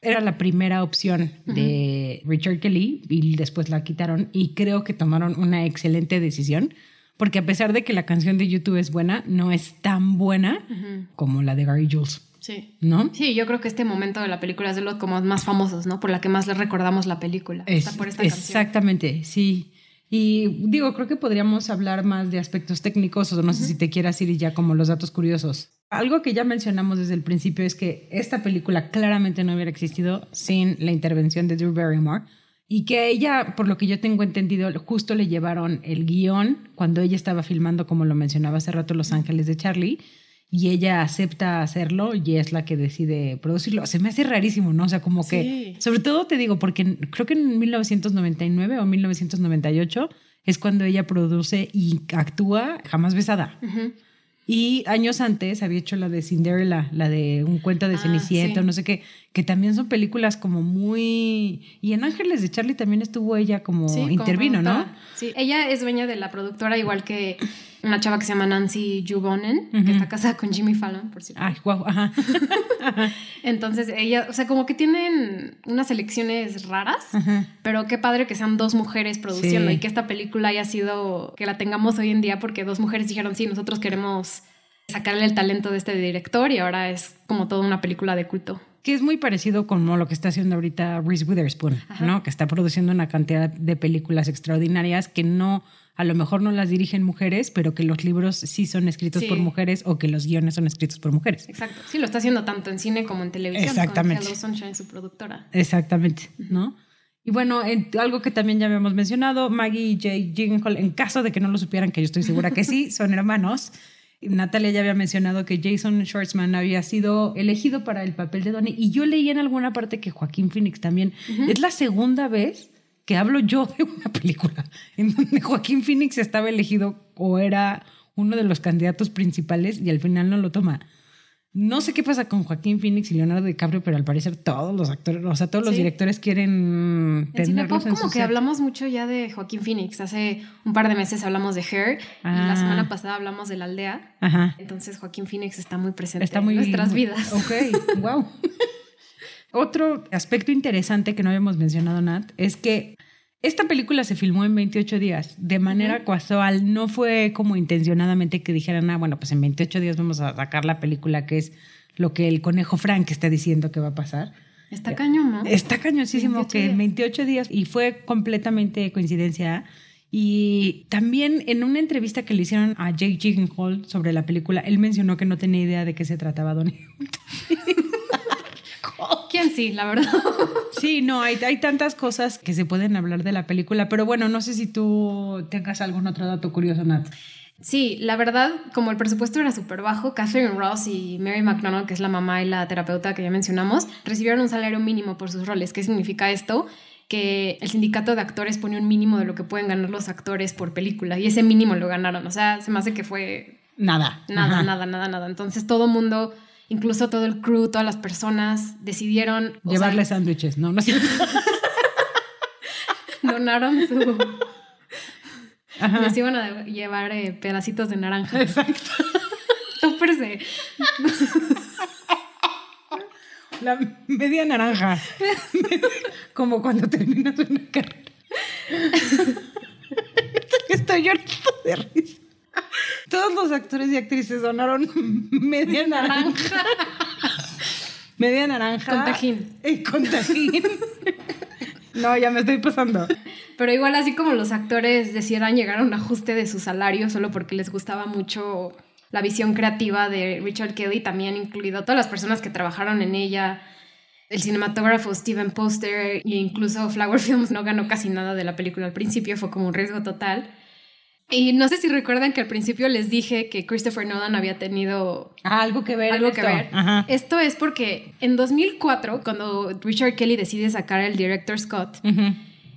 Era la primera opción de Richard Kelly y después la quitaron y creo que tomaron una excelente decisión porque a pesar de que la canción de YouTube es buena, no es tan buena como la de Gary Jules, Sí. ¿no? Sí, yo creo que este momento de la película es de los como más famosos, ¿no? Por la que más le recordamos la película. Es- Está por esta canción. exactamente, sí. Y digo, creo que podríamos hablar más de aspectos técnicos o no sé si te quieras ir ya como los datos curiosos. Algo que ya mencionamos desde el principio es que esta película claramente no hubiera existido sin la intervención de Drew Barrymore y que ella, por lo que yo tengo entendido, justo le llevaron el guion cuando ella estaba filmando, como lo mencionaba hace rato, Los Ángeles de Charlie. Y ella acepta hacerlo y es la que decide producirlo. Se me hace rarísimo, ¿no? O sea, como que sobre todo te digo, porque creo que en 1999 o 1998 es cuando ella produce y actúa Jamás Besada. Y años antes había hecho la de Cinderella, la de un cuento de Ah, Cenicienta, sí. no sé qué, que también son películas como muy... Y en Ángeles de Charlie también estuvo ella como Sí, como intervino, ¿no? Sí, ella es dueña de la productora, igual que una chava que se llama Nancy Jubonen, que está casada con Jimmy Fallon, por cierto. Ay, guau, ajá. Entonces, ella, o sea, como que tienen unas elecciones raras, pero qué padre que sean dos mujeres produciendo Sí. y que esta película haya sido, que la tengamos hoy en día, porque dos mujeres dijeron, sí, nosotros queremos sacarle el talento de este director y ahora es como toda una película de culto. Que es muy parecido con lo que está haciendo ahorita Reese Witherspoon, Ajá. ¿no? Que está produciendo una cantidad de películas extraordinarias que no, a lo mejor no las dirigen mujeres, pero que los libros sí son escritos Sí. por mujeres o que los guiones son escritos por mujeres. Exacto. Sí, lo está haciendo tanto en cine como en televisión. Exactamente. Con Sunshine, su productora. Exactamente, ¿no? Y bueno, algo que también ya habíamos mencionado, Maggie y Jake Gyllenhaal, en caso de que no lo supieran, que yo estoy segura que sí, son hermanos. Natalia ya había mencionado que Jason Schwartzman había sido elegido para el papel de Donnie y yo leí en alguna parte que Joaquín Phoenix también. Es la segunda vez que hablo yo de una película en donde Joaquín Phoenix estaba elegido o era uno de los candidatos principales y al final no lo toma. No sé qué pasa con Joaquín Phoenix y Leonardo DiCaprio, pero al parecer todos los actores, o sea, todos los directores quieren tenerlos en como que hablamos mucho ya de Joaquín Phoenix. Hace un par de meses hablamos de Hair y la ah. semana pasada hablamos de La Aldea. Ajá. Entonces Joaquín Phoenix está muy presente está muy, en nuestras vidas. Ok, wow. Otro aspecto interesante que no habíamos mencionado, Nat, es que esta película se filmó en 28 días, de manera casual. No fue como intencionadamente que dijeran, ah, bueno, pues en 28 días vamos a sacar la película, que es lo que el conejo Frank está diciendo que va a pasar. Está cañón, ¿no? Está cañosísimo que en 28 días, y fue completamente coincidencia. Y también en una entrevista que le hicieron a Jake Gyllenhaal sobre la película, él mencionó que no tenía idea de qué se trataba Donnie. ¿Quién sí, la verdad? Sí, no, hay, hay tantas cosas que se pueden hablar de la película, pero bueno, no sé si tú tengas algún otro dato curioso, Nat. Sí, la verdad, como el presupuesto era súper bajo, Catherine Ross y Mary McDonald, que es la mamá y la terapeuta que ya mencionamos, recibieron un salario mínimo por sus roles. ¿Qué significa esto? Que el sindicato de actores pone un mínimo de lo que pueden ganar los actores por película y ese mínimo lo ganaron. O sea, se me hace que fue... Nada. Nada, nada, nada, nada. Entonces todo mundo incluso todo el crew, todas las personas decidieron... Llevarle sándwiches, no, no Donaron su... Les iban a llevar eh, pedacitos de naranja. Exacto. Tóperse. La media naranja. Como cuando terminas una carrera. Estoy llorando de risa. Todos los actores y actrices donaron media naranja. media naranja. Con tajín. Y con tajín. No, ya me estoy pasando. Pero igual así como los actores decidieran llegar a un ajuste de su salario solo porque les gustaba mucho la visión creativa de Richard Kelly, también incluido todas las personas que trabajaron en ella, el cinematógrafo Steven Poster e incluso Flower Films no ganó casi nada de la película al principio, fue como un riesgo total. Y no sé si recuerdan que al principio les dije que Christopher Nolan había tenido ah, algo que ver. Algo que ver. Esto es porque en 2004, cuando Richard Kelly decide sacar el director Scott,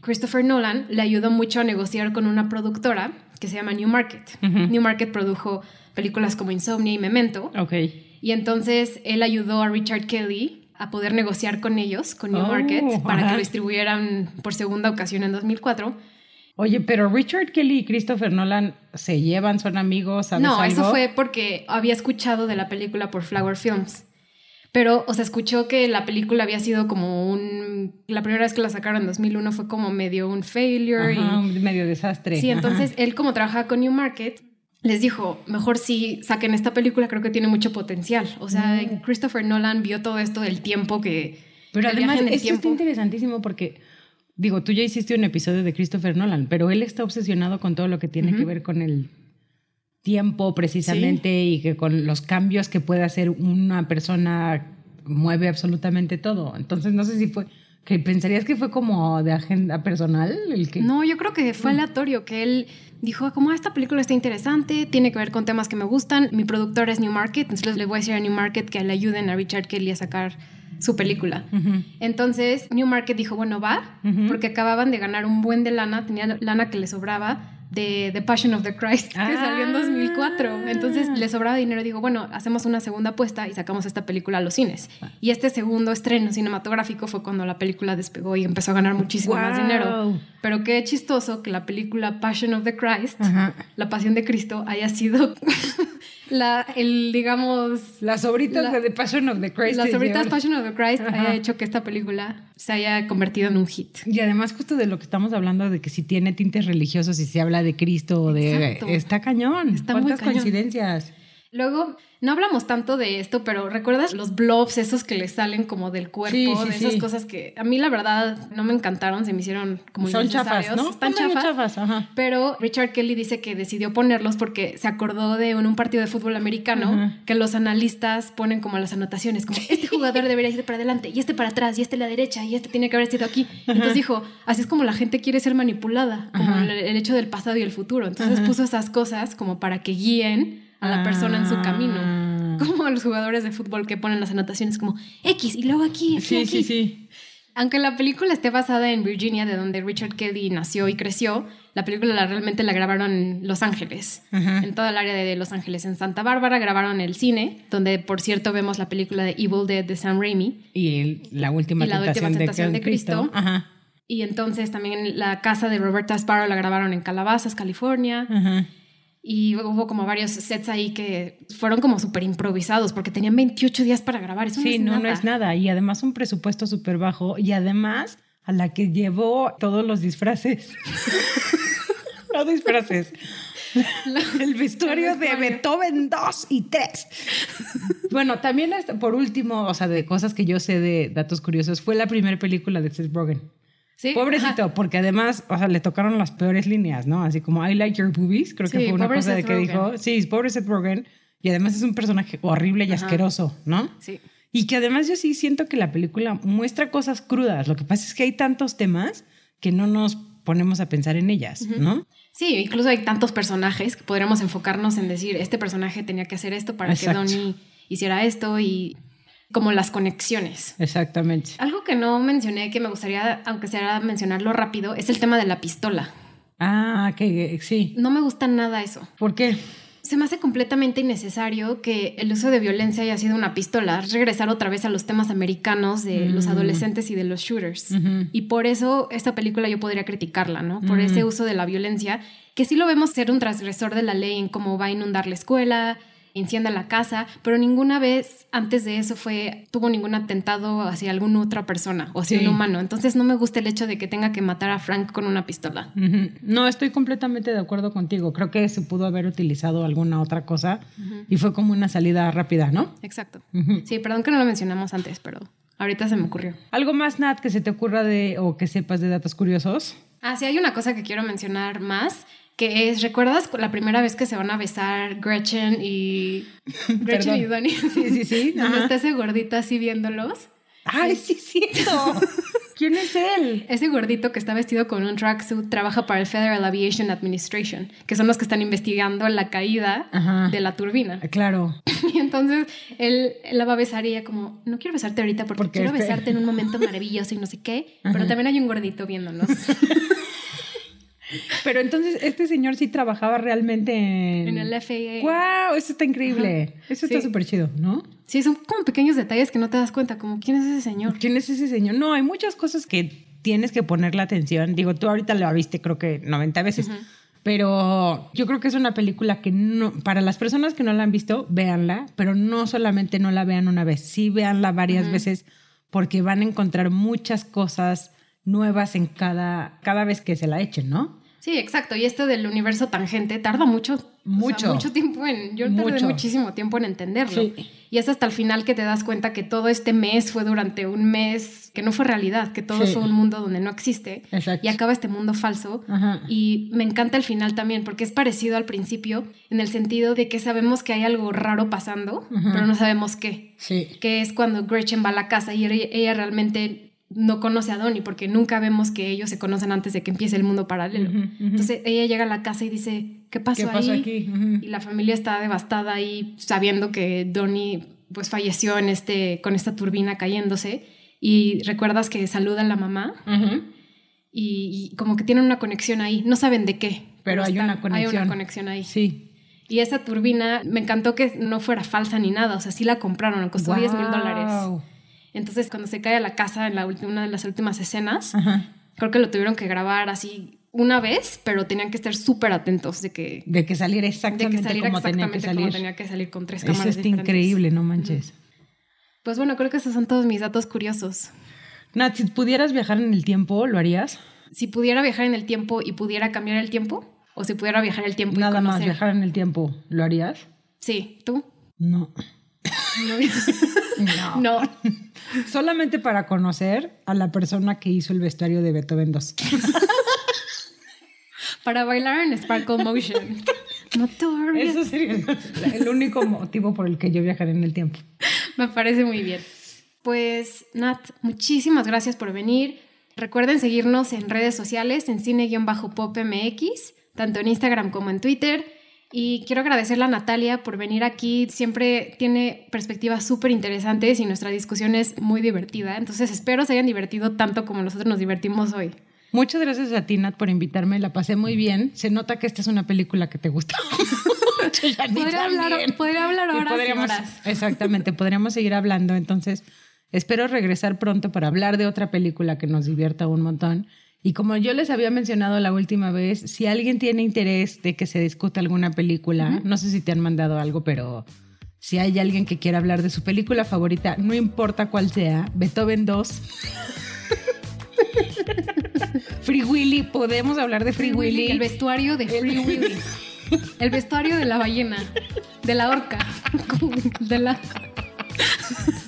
Christopher Nolan le ayudó mucho a negociar con una productora que se llama New Market. New Market produjo películas como Insomnia y Memento. Okay. Y entonces él ayudó a Richard Kelly a poder negociar con ellos, con New oh, Market, para que lo distribuyeran por segunda ocasión en 2004 Oye, pero Richard Kelly y Christopher Nolan se llevan, son amigos, ¿sabes No, eso fue porque había escuchado de la película por Flower Films. Pero, o sea, escuchó que la película había sido como un... La primera vez que la sacaron en 2001 fue como medio un failure. y, un medio desastre. Sí, entonces él como trabaja con New Market, les dijo, mejor si saquen esta película, creo que tiene mucho potencial. O sea, mm. Christopher Nolan vio todo esto del tiempo que... Pero además, esto está interesantísimo porque digo, tú ya hiciste un episodio de Christopher Nolan, pero él está obsesionado con todo lo que tiene que ver con el tiempo precisamente y que con los cambios que puede hacer una persona mueve absolutamente todo. Entonces no sé si fue que pensarías que fue como de agenda personal el que No, yo creo que fue aleatorio que él dijo, como esta película está interesante, tiene que ver con temas que me gustan, mi productor es New Market, entonces le voy a decir a New Market que le ayuden a Richard Kelly a sacar su película. Entonces, New Market dijo, bueno, va, porque acababan de ganar un buen de lana, tenía lana que le sobraba de The Passion of the Christ, que salió en 2004. Ah. Entonces, le sobraba dinero. Digo, bueno, hacemos una segunda apuesta y sacamos esta película a los cines. Ah. Y este segundo estreno cinematográfico fue cuando la película despegó y empezó a ganar muchísimo más dinero. Pero qué chistoso que la película Passion of the Christ, La Pasión de Cristo, haya sido la, el, digamos... Las sobritas de The Passion of the Christ. Las sobritas Passion of the Christ ha hecho que esta película se haya convertido en un hit. Y además justo de lo que estamos hablando, de que si tiene tintes religiosos y se habla de Cristo o de... Está cañón. Está ¿Cuántas coincidencias? Luego, no hablamos tanto de esto, pero ¿recuerdas los blobs esos que le salen como del cuerpo? de esas cosas que a mí la verdad no me encantaron, se me hicieron como Son chafas, ¿no? Están chafas. Pero Richard Kelly dice que decidió ponerlos porque se acordó de un, partido de fútbol americano que los analistas ponen como las anotaciones, como este jugador debería ir para adelante y este para atrás y este a la derecha y este tiene que haber sido aquí. Entonces dijo, así es como la gente quiere ser manipulada, como el, el, hecho del pasado y el futuro. Entonces puso esas cosas como para que guíen a la persona en su camino. Ah. Como los jugadores de fútbol que ponen las anotaciones como X y luego aquí, aquí, sí, Sí, sí. Aunque la película esté basada en Virginia, de donde Richard Kelly nació y creció, la película realmente la grabaron en Los Ángeles, en toda el área de Los Ángeles. En Santa Bárbara grabaron el cine, donde por cierto vemos la película de Evil Dead de Sam Raimi. Y la última, tentación, de, Cristo. Y entonces también la casa de Roberta Sparrow la grabaron en Calabazas, California. Ajá y hubo como varios sets ahí que fueron como súper improvisados porque tenían 28 días para grabar. Eso sí, no, es, no, no es nada. Y además un presupuesto súper bajo y además a la que llevó todos los disfraces. no disfraces. el vestuario de Beethoven 2 y 3. bueno, también por último, o sea, de cosas que yo sé de datos curiosos, fue la primera película de Seth Rogen. Pobrecito, porque además, o sea, le tocaron las peores líneas, ¿no? Así como I like your boobies, creo que fue una cosa de que dijo, sí, pobre Seth Rogen, y además es un personaje horrible y asqueroso, ¿no? Sí. Y que además yo sí siento que la película muestra cosas crudas. Lo que pasa es que hay tantos temas que no nos ponemos a pensar en ellas, ¿no? Sí, incluso hay tantos personajes que podríamos enfocarnos en decir, este personaje tenía que hacer esto para que Donnie hiciera esto y como las conexiones. Exactamente. Algo que no mencioné que me gustaría, aunque sea mencionarlo rápido, es el tema de la pistola. Ah, que sí. No me gusta nada eso. ¿Por qué? Se me hace completamente innecesario que el uso de violencia haya sido una pistola. Regresar otra vez a los temas americanos de los mm. adolescentes y de los shooters. Y por eso esta película yo podría criticarla, ¿no? Por ese uso de la violencia, que sí lo vemos ser un transgresor de la ley en cómo va a inundar la escuela, encienda la casa, pero ninguna vez antes de eso fue, tuvo ningún atentado hacia alguna otra persona o hacia un humano. Entonces no me gusta el hecho de que tenga que matar a Frank con una pistola. No, estoy completamente de acuerdo contigo. Creo que se pudo haber utilizado alguna otra cosa y fue como una salida rápida, ¿no? Exacto. Sí, perdón que no lo mencionamos antes, pero ahorita se me ocurrió. ¿Algo más, Nat, que se te ocurra de o que sepas de datos curiosos? Ah, sí, hay una cosa que quiero mencionar más que es, ¿recuerdas la primera vez que se van a besar Gretchen y Gretchen y Donnie? Sí, sí, sí. Donde está ese gordito así viéndolos. ¡Ay, sí, sí! ¿Quién es él? Ese gordito que está vestido con un tracksuit trabaja para el Federal Aviation Administration, que son los que están investigando la caída de la turbina. Claro. Y entonces él, la va a besar y ella como, no quiero besarte ahorita porque, quiero este besarte en un momento maravilloso y no sé qué, pero también hay un gordito viéndonos. Pero entonces este señor sí trabajaba realmente en... En el FAA. ¡Wow! Eso está increíble. Eso está súper chido, ¿no? Sí, son como pequeños detalles que no te das cuenta, como ¿quién es ese señor? ¿Quién es ese señor? No, hay muchas cosas que tienes que ponerle atención. Digo, tú ahorita la viste creo que 90 veces. Pero yo creo que es una película que no, para las personas que no la han visto, véanla, pero no solamente no la vean una vez, sí véanla varias veces porque van a encontrar muchas cosas nuevas en cada, cada vez que se la echen, ¿no? Sí, exacto. Y esto del universo tangente tarda mucho, mucho, mucho tiempo en. Yo tardé muchísimo tiempo en entenderlo. Y es hasta el final que te das cuenta que todo este mes fue durante un mes que no fue realidad, que todo fue un mundo donde no existe. Y acaba este mundo falso. Y me encanta el final también, porque es parecido al principio, en el sentido de que sabemos que hay algo raro pasando, pero no sabemos qué. Sí. Que es cuando Gretchen va a la casa y ella realmente no conoce a Donnie porque nunca vemos que ellos se conocen antes de que empiece el mundo paralelo. Entonces ella llega a la casa y dice, ¿qué pasó, ahí? aquí? Y la familia está devastada ahí sabiendo que Donnie pues falleció en este, con esta turbina cayéndose y recuerdas que saluda a la mamá y, como que tienen una conexión ahí, no saben de qué. Pero, hay una conexión. Hay una conexión ahí. Sí. Y esa turbina, me encantó que no fuera falsa ni nada, o sea, sí la compraron, costó 10 mil dólares. Entonces, cuando se cae a la casa en la una de las últimas escenas, creo que lo tuvieron que grabar así una vez, pero tenían que estar súper atentos de que... De que saliera exactamente, como, tenía que salir. tenía que salir con tres cámaras Eso está increíble, no manches. Pues bueno, creo que esos son todos mis datos curiosos. Nat, si pudieras viajar en el tiempo, ¿lo harías? Si pudiera viajar en el tiempo y pudiera cambiar el tiempo, o si pudiera viajar en el tiempo Nada y más viajar en el tiempo, ¿lo harías? Sí, ¿tú? No. No. no. Solamente para conocer a la persona que hizo el vestuario de Beethoven 2. para bailar en Sparkle Motion. Eso sería el único motivo por el que yo viajaré en el tiempo. Me parece muy bien. Pues Nat, muchísimas gracias por venir. Recuerden seguirnos en redes sociales en cine-popmx, tanto en Instagram como en Twitter. Y quiero agradecerle a Natalia por venir aquí. Siempre tiene perspectivas súper interesantes y nuestra discusión es muy divertida. Entonces espero se hayan divertido tanto como nosotros nos divertimos hoy. Muchas gracias a ti, Nat, por invitarme. La pasé muy bien. Se nota que esta es una película que te gusta. podría, hablar, podría hablar horas Exactamente, podríamos seguir hablando. Entonces, espero regresar pronto para hablar de otra película que nos divierta un montón. Y como yo les había mencionado la última vez, si alguien tiene interés de que se discuta alguna película, no sé si te han mandado algo, pero si hay alguien que quiera hablar de su película favorita, no importa cuál sea, Beethoven 2. Free Willy, podemos hablar de Free, Willy. El vestuario de Free Willy. El vestuario de la ballena, de la orca, de la...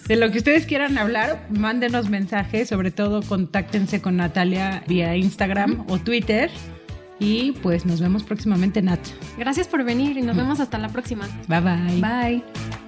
De lo que ustedes quieran hablar, mándenos mensajes, sobre todo contáctense con Natalia vía Instagram o Twitter. Y pues nos vemos próximamente, Nat. Gracias por venir y nos vemos hasta la próxima. Bye bye. Bye.